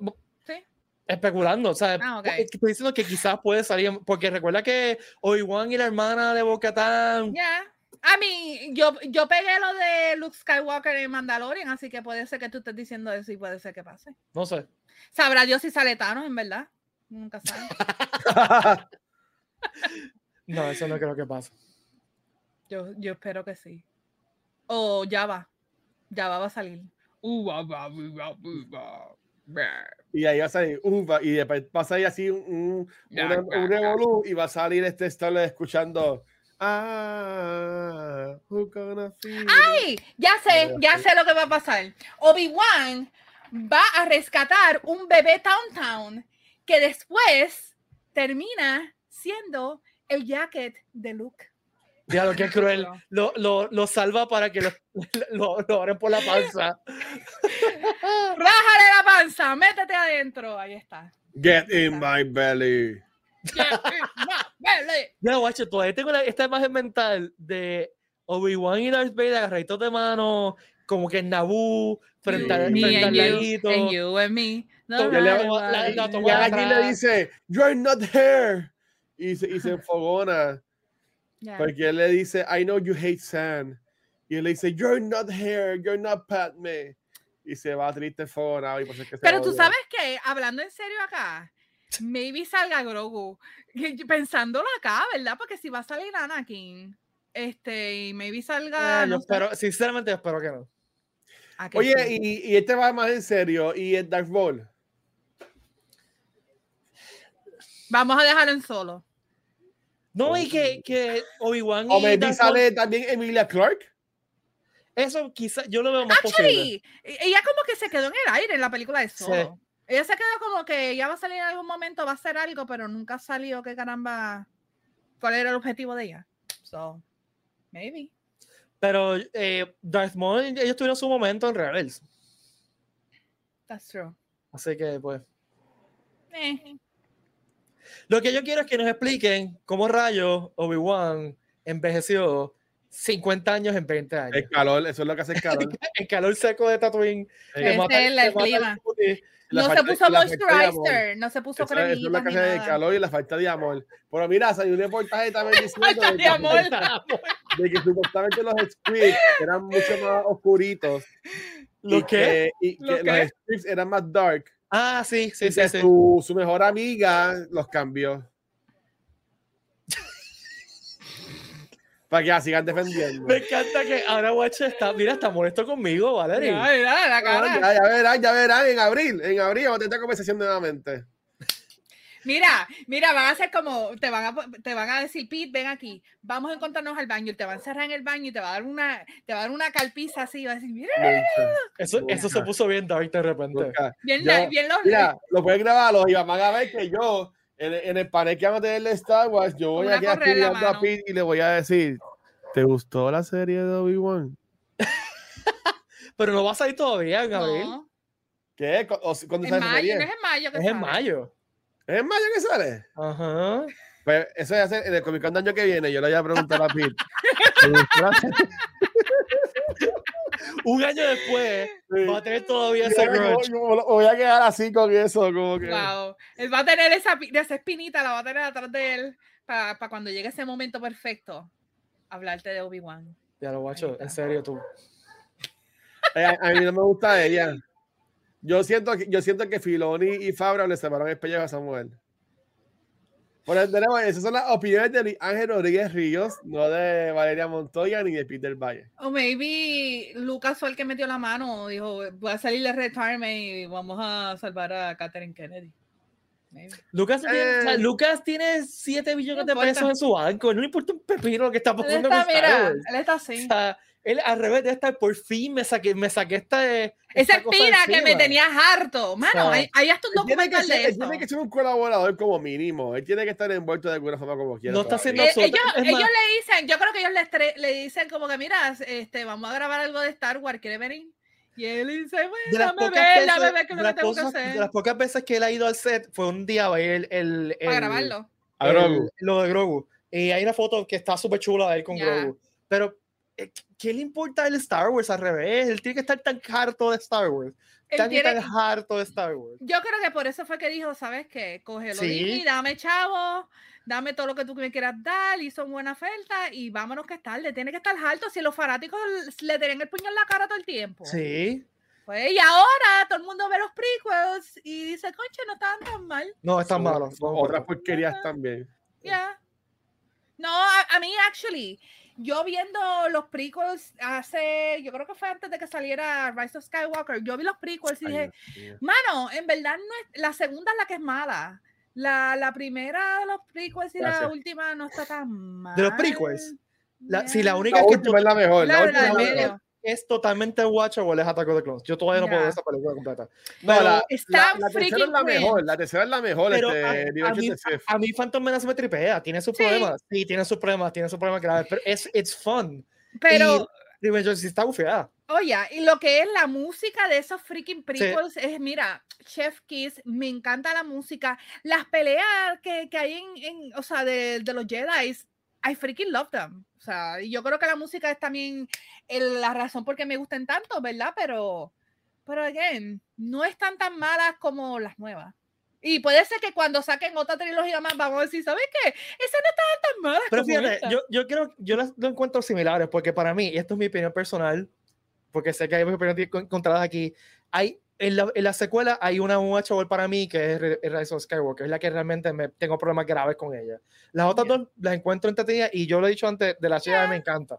A: especulando, o sea,
B: Ah, ok.
A: estoy diciendo que quizás puede salir, porque recuerda que Obi-Wan y la hermana de Bo-Katan,
B: Ya. A mí, yo, yo pegué lo de Luke Skywalker en Mandalorian, así que puede ser que tú estés diciendo eso y puede ser que pase.
A: no sé.
B: Sabrá Dios si sale Thanos, en verdad. Nunca sabe.
A: No, eso no creo que pase.
B: Yo, yo espero que sí. O Java. Java va a salir. Uh,
C: y ahí va a salir uva, y después va a salir así un, un, un revolú, y va a salir este Star escuchando Ah?
B: ¡Ay! Ya sé,
C: Pero
B: ya
C: sí.
B: sé lo que va a pasar. Obi-Wan va a rescatar un bebé Town Town que después termina siendo el jacket de Luke.
A: Ya lo que es cruel, lo, lo, lo salva para que lo, lo, lo abren por la panza.
B: ¡Rájale la panza! ¡Métete adentro! Ahí está.
C: Get in my belly.
B: Get in my belly.
A: Ya, guacho, todavía tengo la- esta imagen mental de Obi-Wan y Darth Vader agarraditos de mano, como que en Naboo, frente, al- laguito.
B: and you and me. No
A: la-
C: le dice, You're not here. Y se, y se enfogona.
B: Yeah.
C: Porque él le dice, I know you hate sand. Y él le dice, You're not here. You're not Padme. Y se va triste enfogonado. Y por eso es que
B: Pero tú
C: odia.
B: sabes que, hablando en serio acá, maybe salga Grogu. Pensándolo acá, ¿verdad? Porque si va a salir Anakin, este, y maybe salga.
A: Eh,
B: no sé,
A: espero, sinceramente espero que no.
B: ¿a que
C: Oye, y, y este va más en serio. Y el Darth Maul.
B: Vamos a dejarlo en solo.
A: No, y que, que Obi-Wan
C: O
A: Darth
C: sale también Emilia Clark.
A: Eso quizás yo lo veo más posible.
B: Actually, e- ella como que se quedó en el aire en la película de Solo. Ella se quedó como que ella va a salir en algún momento, va a hacer algo, pero nunca salió que caramba, cuál era el objetivo de ella. So, maybe.
A: Pero eh, Darth Maul, ellos tuvieron su momento en Rebels.
B: That's true.
A: Así que, pues.
B: Eh,
A: Lo que yo quiero es que nos expliquen cómo rayos Obi-Wan envejeció 50 años en 20 años.
C: El calor, eso es lo que hace el calor.
A: El calor seco de Tatooine.
C: Sí.
A: que
B: Ese
A: mata-
B: es el clima.
C: La
B: no se
C: falta-
B: puso
C: la falta de amor.
B: moisturizer, no se puso
C: Eso, eso es
B: cremita
C: lo que hace el calor y la falta de amor. Pero mira, salió un reportaje también diciendo de
B: de
C: que,
B: amor.
C: de que supuestamente los scripts eran mucho más oscuritos.
A: ¿Lo
C: y
A: qué?
C: que, y
B: ¿Lo
C: que
B: qué?
C: los scripts eran más dark.
A: Ah, sí, sí, sí.
C: Su, su mejor amiga los cambió. Para que la sigan defendiendo.
A: Me encanta que ahora Watch está, mira, está molesto conmigo,
C: Ah,
B: cara.
C: ya, ya verán, ya verán en abril. En abril vamos a tener esta conversación nuevamente.
B: Mira, mira, van a hacer como, te van a, te van a decir, Pete, ven aquí, vamos a encontrarnos al baño, y te van a encerrar en el baño y te va a dar una, te va a dar una calpiza así, y va a decir, mira,
A: Eso, eso se puso bien dark de repente.
B: bien,
C: Yo-
B: bien los
C: Mira, lo pueden grabarlo y van a ver que yo, en, en el panel que vamos a tener de Star Wars, yo voy aquí
B: la
C: mirando a. Pete y le voy a decir, ¿te gustó la serie de Obi-Wan?
A: Pero no va a salir todavía en abril.
B: no,
C: ¿Qué? ¿Cuándo
B: en mayo, no es en mayo que
A: Es en mayo.
C: ¿Es en mayo que sale?
A: Ajá.
C: Pues eso es hacer en el Comic Con del año que viene. Yo le voy a preguntar a Pete.
A: Un año después
C: Sí.
A: va a tener todavía ese grudge.
C: voy- a quedar así con eso, como que.
B: Wow. Él va a tener esa, esa espinita, la va a tener atrás de él para cuando llegue ese momento perfecto, hablarte de Obi-Wan.
A: Ya lo guacho, en serio tú.
C: A, a mí no me gusta ella. Yo siento que, yo siento que Filoni y Fabra le separaron el pellejo a esa mujer. Por eso tenemos, esas son las opiniones de Luis Ángel Rodríguez Ríos, no de Valeria Montoya ni de Peter Valle.
B: O maybe Lucas fue el que metió la mano, dijo, voy a salir de retirement y vamos a salvar a Catherine Kennedy. Maybe.
A: Lucas, tiene, o sea,
C: Eh.
A: Lucas tiene 7 billones
B: No
A: de pesos en su banco. No le importa un pepino lo que está
B: Él
A: pasando con
B: está, mira, él está
A: O
B: así.
A: sea, él al revés de estar, por fin me saqué, me saqué esta.
B: Esa
A: esta cosa
B: espina que me tenías harto. Mano,
A: sea,
B: hay, hay hasta un
C: Él que
B: documental
C: ser,
B: de
C: él
B: eso.
C: tiene que ser un colaborador como mínimo. Él tiene que estar envuelto de alguna forma como quiera.
A: No está haciendo-
B: Eh, ellos,
A: es
B: ellos le dicen, yo creo que ellos le, estre- le dicen como que, mira, este, vamos a grabar algo de Star Wars, ¿quiere venir? Y él dice, bueno,
A: de las
B: dame
A: pocas
B: ver,
A: veces-
B: dame ver qué es
A: de
B: lo
A: las
B: que tengo que
A: cosas-
B: hacer
A: de las pocas veces que él ha ido al set fue un día a ver el, el,
B: para grabarlo.
C: A Grogu.
A: el- lo de Grogu. Y hay una foto que está súper chula de él con
B: Ya.
A: Grogu. Pero, eh, ¿qué le importa el Star Wars al revés? Él tiene que estar tan harto de Star Wars. Tan y
B: tiene-
A: tan harto de Star Wars.
B: yo creo que por eso fue que dijo, ¿sabes qué? Cógelo,
A: Sí.
B: Disney, dame chavo, dame todo lo que tú me quieras dar, hizo una buena oferta y vámonos que es tarde. Tiene que estar alto si los fanáticos le tienen el puño en la cara todo el tiempo.
A: Sí.
B: Pues, y ahora todo el mundo ve los prequels y dice, conche, no estaban tan mal.
A: No, es tan
C: Son-
A: malo.
C: son Otras porquerías también.
B: Ya. No, a, a mí, actually, yo viendo los prequels hace, yo creo que fue antes de que saliera Rise of Skywalker, yo vi los prequels y dije,
C: Ay,
B: mano, en verdad no es, la segunda es la que es mala. La, la primera de los prequels y la última no está tan mal.
A: ¿De los prequels? La- si la única
C: La
A: que
C: última es la mejor. La
B: La, la
C: última es la mejor.
A: Es totalmente watchable es Attack of the Clones. Yo todavía no puedo ver esa película completa.
C: No, la,
B: Está
C: la- la tercera
B: freaking
C: es la mejor. La tercera es la mejor.
A: Pero
C: este,
A: a, a mí,
C: Sith.
A: a mí Phantom Menace me tripea, tiene sus
B: Sí.
A: problemas, sí, tiene sus problemas, tiene sus problemas graves, pero es it's fun.
B: Pero,
A: y Revenge of the Sith está bufiada.
B: Oye, y lo que es la música de esos freaking prequels es, mira, Chef Kiss, me encanta la música. Las peleas que, que hay en, en, o sea, de, de los Jedi, I freaking love them. O sea, yo creo que la música es también el- la razón por qué me gustan tanto, ¿verdad? Pero, pero, again, no están tan malas como las nuevas. Y puede ser que cuando saquen otra trilogía más, vamos a decir, ¿sabes qué? Esas no estaban tan malas
A: Pero fíjate,
B: esta".
A: yo, yo creo, yo las lo encuentro similares, porque para mí, y esto es mi opinión personal, porque sé que hay opiniones con- encontradas aquí, hay, en la, en la secuela hay una watchable para mí que es Rise of Skywalker, es la que realmente me, tengo problemas graves con ella. Las otras dos las encuentro entretenidas y yo lo he dicho antes, de la chica me encanta.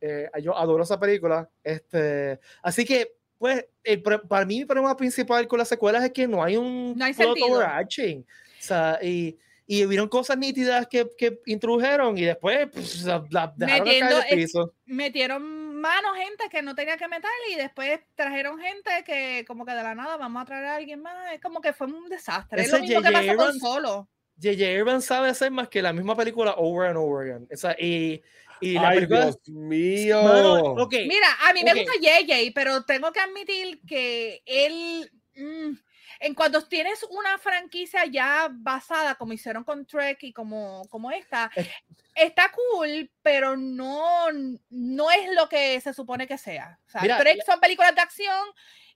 A: Eh, yo adoro esa película. Este, así que, pues, el para mí mi problema principal con las secuelas es que no hay un
B: No hay
A: plot overarching. O sea, y, y hubieron cosas nítidas que, que introdujeron y después pues, la, la dejaron caer al piso.
B: metieron mano gente que no tenía que meter y después trajeron gente que como que de la nada vamos a traer a alguien más. Es como que fue un desastre. es lo mismo que pasa con Solo.
A: J.J. Abrams sabe hacer más que la misma película over and over again. O sea, y, y
C: la Ay, película... Dios mío.
B: okay. Mira, a mí me gusta J.J., pero tengo que admitir que él... Mm, en cuanto tienes una franquicia ya basada, como hicieron con Trek y como, como esta, está cool, pero no, no es lo que se supone que sea. O sea, Trek son películas de acción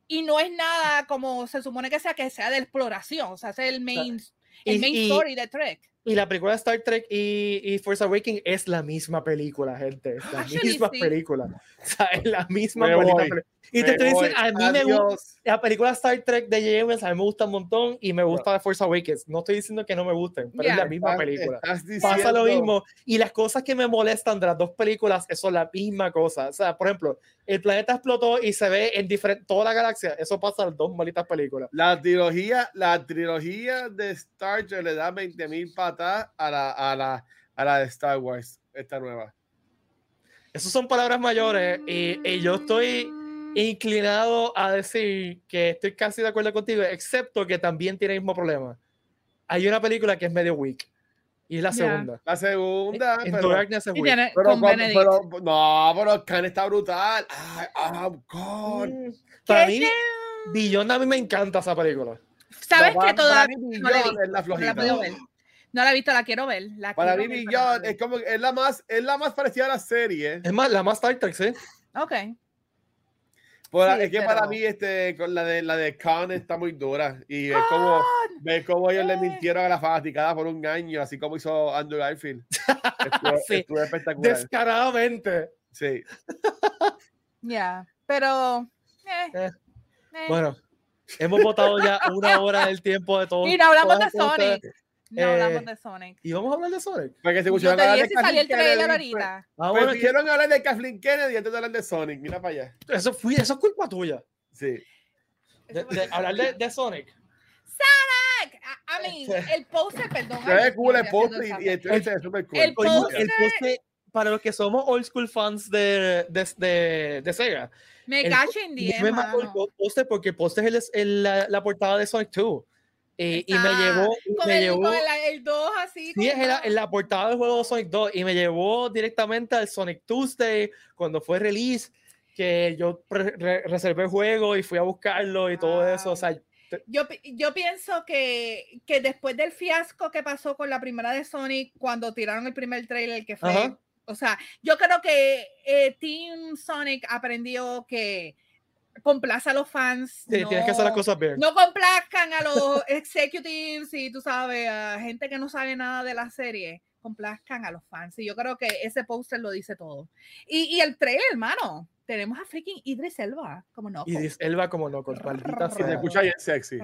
B: y no es nada como se supone que sea, que sea de exploración. O sea, es el main, el main story de Trek.
A: Y la película de Star Trek y, y, Force Awakens es la misma película, gente. Es la misma película. O sea, es la misma película. Y te estoy diciendo, a mí me gusta la película Star Trek de James, a mí me gusta un montón y me gusta Force Awakens. No estoy diciendo que no me gusten, pero es la misma película. Pasa lo mismo. Y las cosas que me molestan de las dos películas son la misma cosa. O sea, por ejemplo, el planeta explotó y se ve en diferente, toda la galaxia. Eso pasa en las dos malitas películas.
C: La trilogía, la trilogía de Star Trek le da 20.000 patas a la, a, la, a la de Star Wars, esta nueva.
A: Esas son palabras mayores y, y yo estoy inclinado a decir que estoy casi de acuerdo contigo, excepto que también tiene el mismo problema. Hay una película que es medio weak. Y es la segunda.
C: La segunda.
A: En pero, Darkness es weak.
C: Pero, pero, no, pero Khan está brutal. Ay, oh, God.
A: Mm, para mí, Billón a mí me encanta esa película.
B: ¿Sabes que todavía no la, es la flojita. No la he visto, la quiero ver. La
C: para mí, Billón es como es la más, es la más parecida a la serie.
A: Es más, la más Star Trek, sí.
B: Ok
C: es que para mí este, con la de la de Khan está muy dura y es como ver cómo ellos le mintieron a la fanaticada por un año, así como hizo Andrew Garfield. Estuvo, espectacular.
A: Descaradamente.
C: Sí.
B: Ya, pero eh,
A: eh. Eh. bueno, hemos votado ya una hora del tiempo de todo.
B: Y no hablamos de Sonic. No hablamos de Sonic.
A: ¿Y vamos a hablar de Sonic?
C: Porque se escucharon hablar de si
B: salió el trailer ahorita.
C: Ah, bueno, quisieron hablar de Kathleen Kennedy antes de hablar de Sonic. Mira para allá.
A: Eso, fui, eso es culpa tuya.
C: Sí.
A: De, de, hablar de, de, Sonic.
B: ¡Sonic! A, mí, el poster, perdón.
C: Ve cool el poster y, el trailer es súper cool.
B: El poster,
A: el poster, para los que somos old school fans de, de, de, de Sega.
B: Me cacho en día.
A: Me mató el poster porque el poster es el, la, la portada de Sonic 2. Eh, y me llevó.
B: Con,
A: me
B: el,
A: llevó,
B: con el, el 2 así.
A: Sí, era en la portada del juego Sonic 2 y me llevó directamente al Sonic Tuesday cuando fue release, que yo re reservé el juego y fui a buscarlo y wow. todo eso. O sea,
B: yo, yo pienso que, que después del fiasco que pasó con la primera de Sonic, cuando tiraron el primer trailer que fue. Ajá. O sea, yo creo que eh, Team Sonic aprendió que complaza a los fans.
A: Sí, no, tienes que hacer las cosas bien.
B: No complazcan a los executives y tú sabes, a gente que no sabe nada de la serie. Complazcan a los fans. Y yo creo que ese póster lo dice todo. Y, y, el trailer, hermano. Tenemos a freaking Idris Elba como no.
A: Idris Elba como no, con maldita
C: Se escucha bien sexy.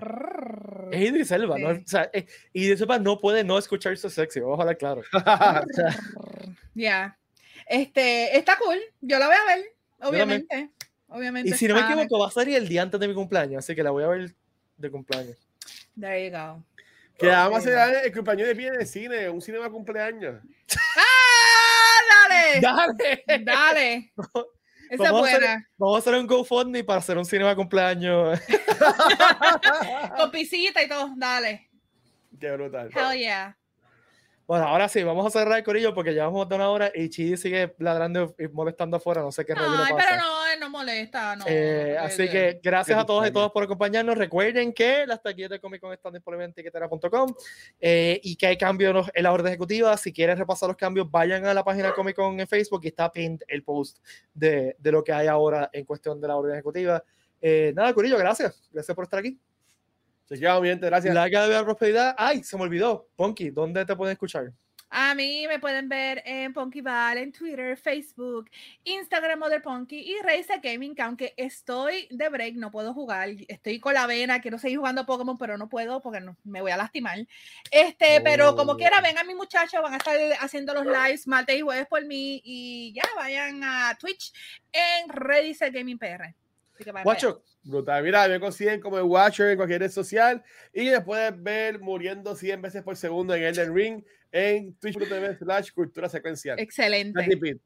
A: Es Idris Elba, sí. ¿no? O sea, es, Idris Elba no puede no escucharse sexy, ojalá claro.
B: Ya. yeah. Este, está cool. Yo la voy a ver, obviamente. Obviamente.
A: Y si no me equivoco, va a salir el día antes de mi cumpleaños, así que la voy a ver de cumpleaños.
B: There you go.
C: Que vamos a hacer el cumpleaños de pie de cine, un cinema cumpleaños.
B: ¡Ah! ¡Dale!
A: ¡Dale!
B: ¡Dale! Esa
A: vamos
B: es buena.
A: A hacer, vamos a hacer un GoFundMe para hacer un cinema cumpleaños.
B: Con pisita y todo, dale.
C: Qué brutal.
B: Hell yeah.
A: Bueno, ahora sí, vamos a cerrar el corillo porque ya vamos de una hora y Chidi sigue ladrando y molestando afuera. No sé qué
B: Ay,
A: pasa.
B: pero no, él no molesta. No,
A: eh, así que gracias a todos y todas por acompañarnos. Recuerden que las taquillas de Comic Con están disponibles en tiquetera.com eh, y que hay cambios en la orden ejecutiva. Si quieres repasar los cambios, vayan a la página de Comic Con en Facebook y está pinned el post de, de lo que hay ahora en cuestión de la orden ejecutiva. Eh, nada, Corillo, gracias. Gracias por estar aquí.
C: Se queda bien, gracias.
A: La de la prosperidad. Ay, se me olvidó. Ponky, ¿dónde te pueden escuchar?
B: A mí me pueden ver en Punkyval, en Twitter, Facebook, Instagram Mother Punky y Razer Gaming, que aunque estoy de break, no puedo jugar. Estoy con la vena, quiero seguir jugando Pokémon, pero no puedo porque no, me voy a lastimar. Este, oh. pero como quiera, vengan mis muchachos, van a estar haciendo los lives martes y jueves por mí y ya vayan a Twitch en Razer Gaming PR.
C: Watcher, brutal. Mira, me consiguen como el Watcher en cualquier red social y me puedes ver muriendo 100 veces por segundo en Elden Ring en twitch.tv slash cultura secuencial.
B: Excelente.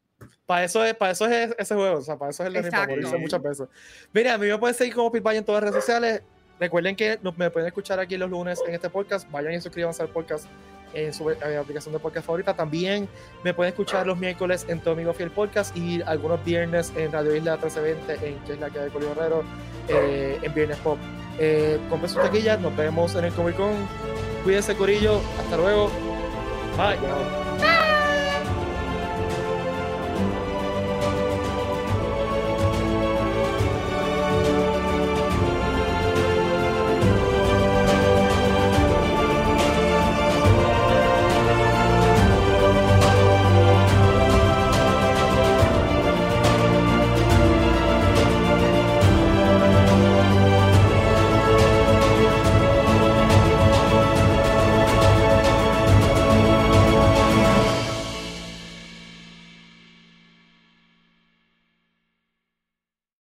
A: Para eso, es, para eso es ese juego, o sea, para eso es el de por dice muchas veces. Mira, a mí me pueden seguir como Pitbay en todas las redes sociales. Recuerden que me pueden escuchar aquí los lunes en este podcast. Vayan y suscríbanse al podcast en su aplicación de podcast favorita. También me pueden escuchar los miércoles en Tu Amigo Fiel Podcast y algunos viernes en Radio Isla 1320, en que es la que de Colio Herrero, eh, en Viernes Pop. Eh, compren sus taquillas, nos vemos en el Comic Con. Cuídense, Corillo. Hasta luego. Bye.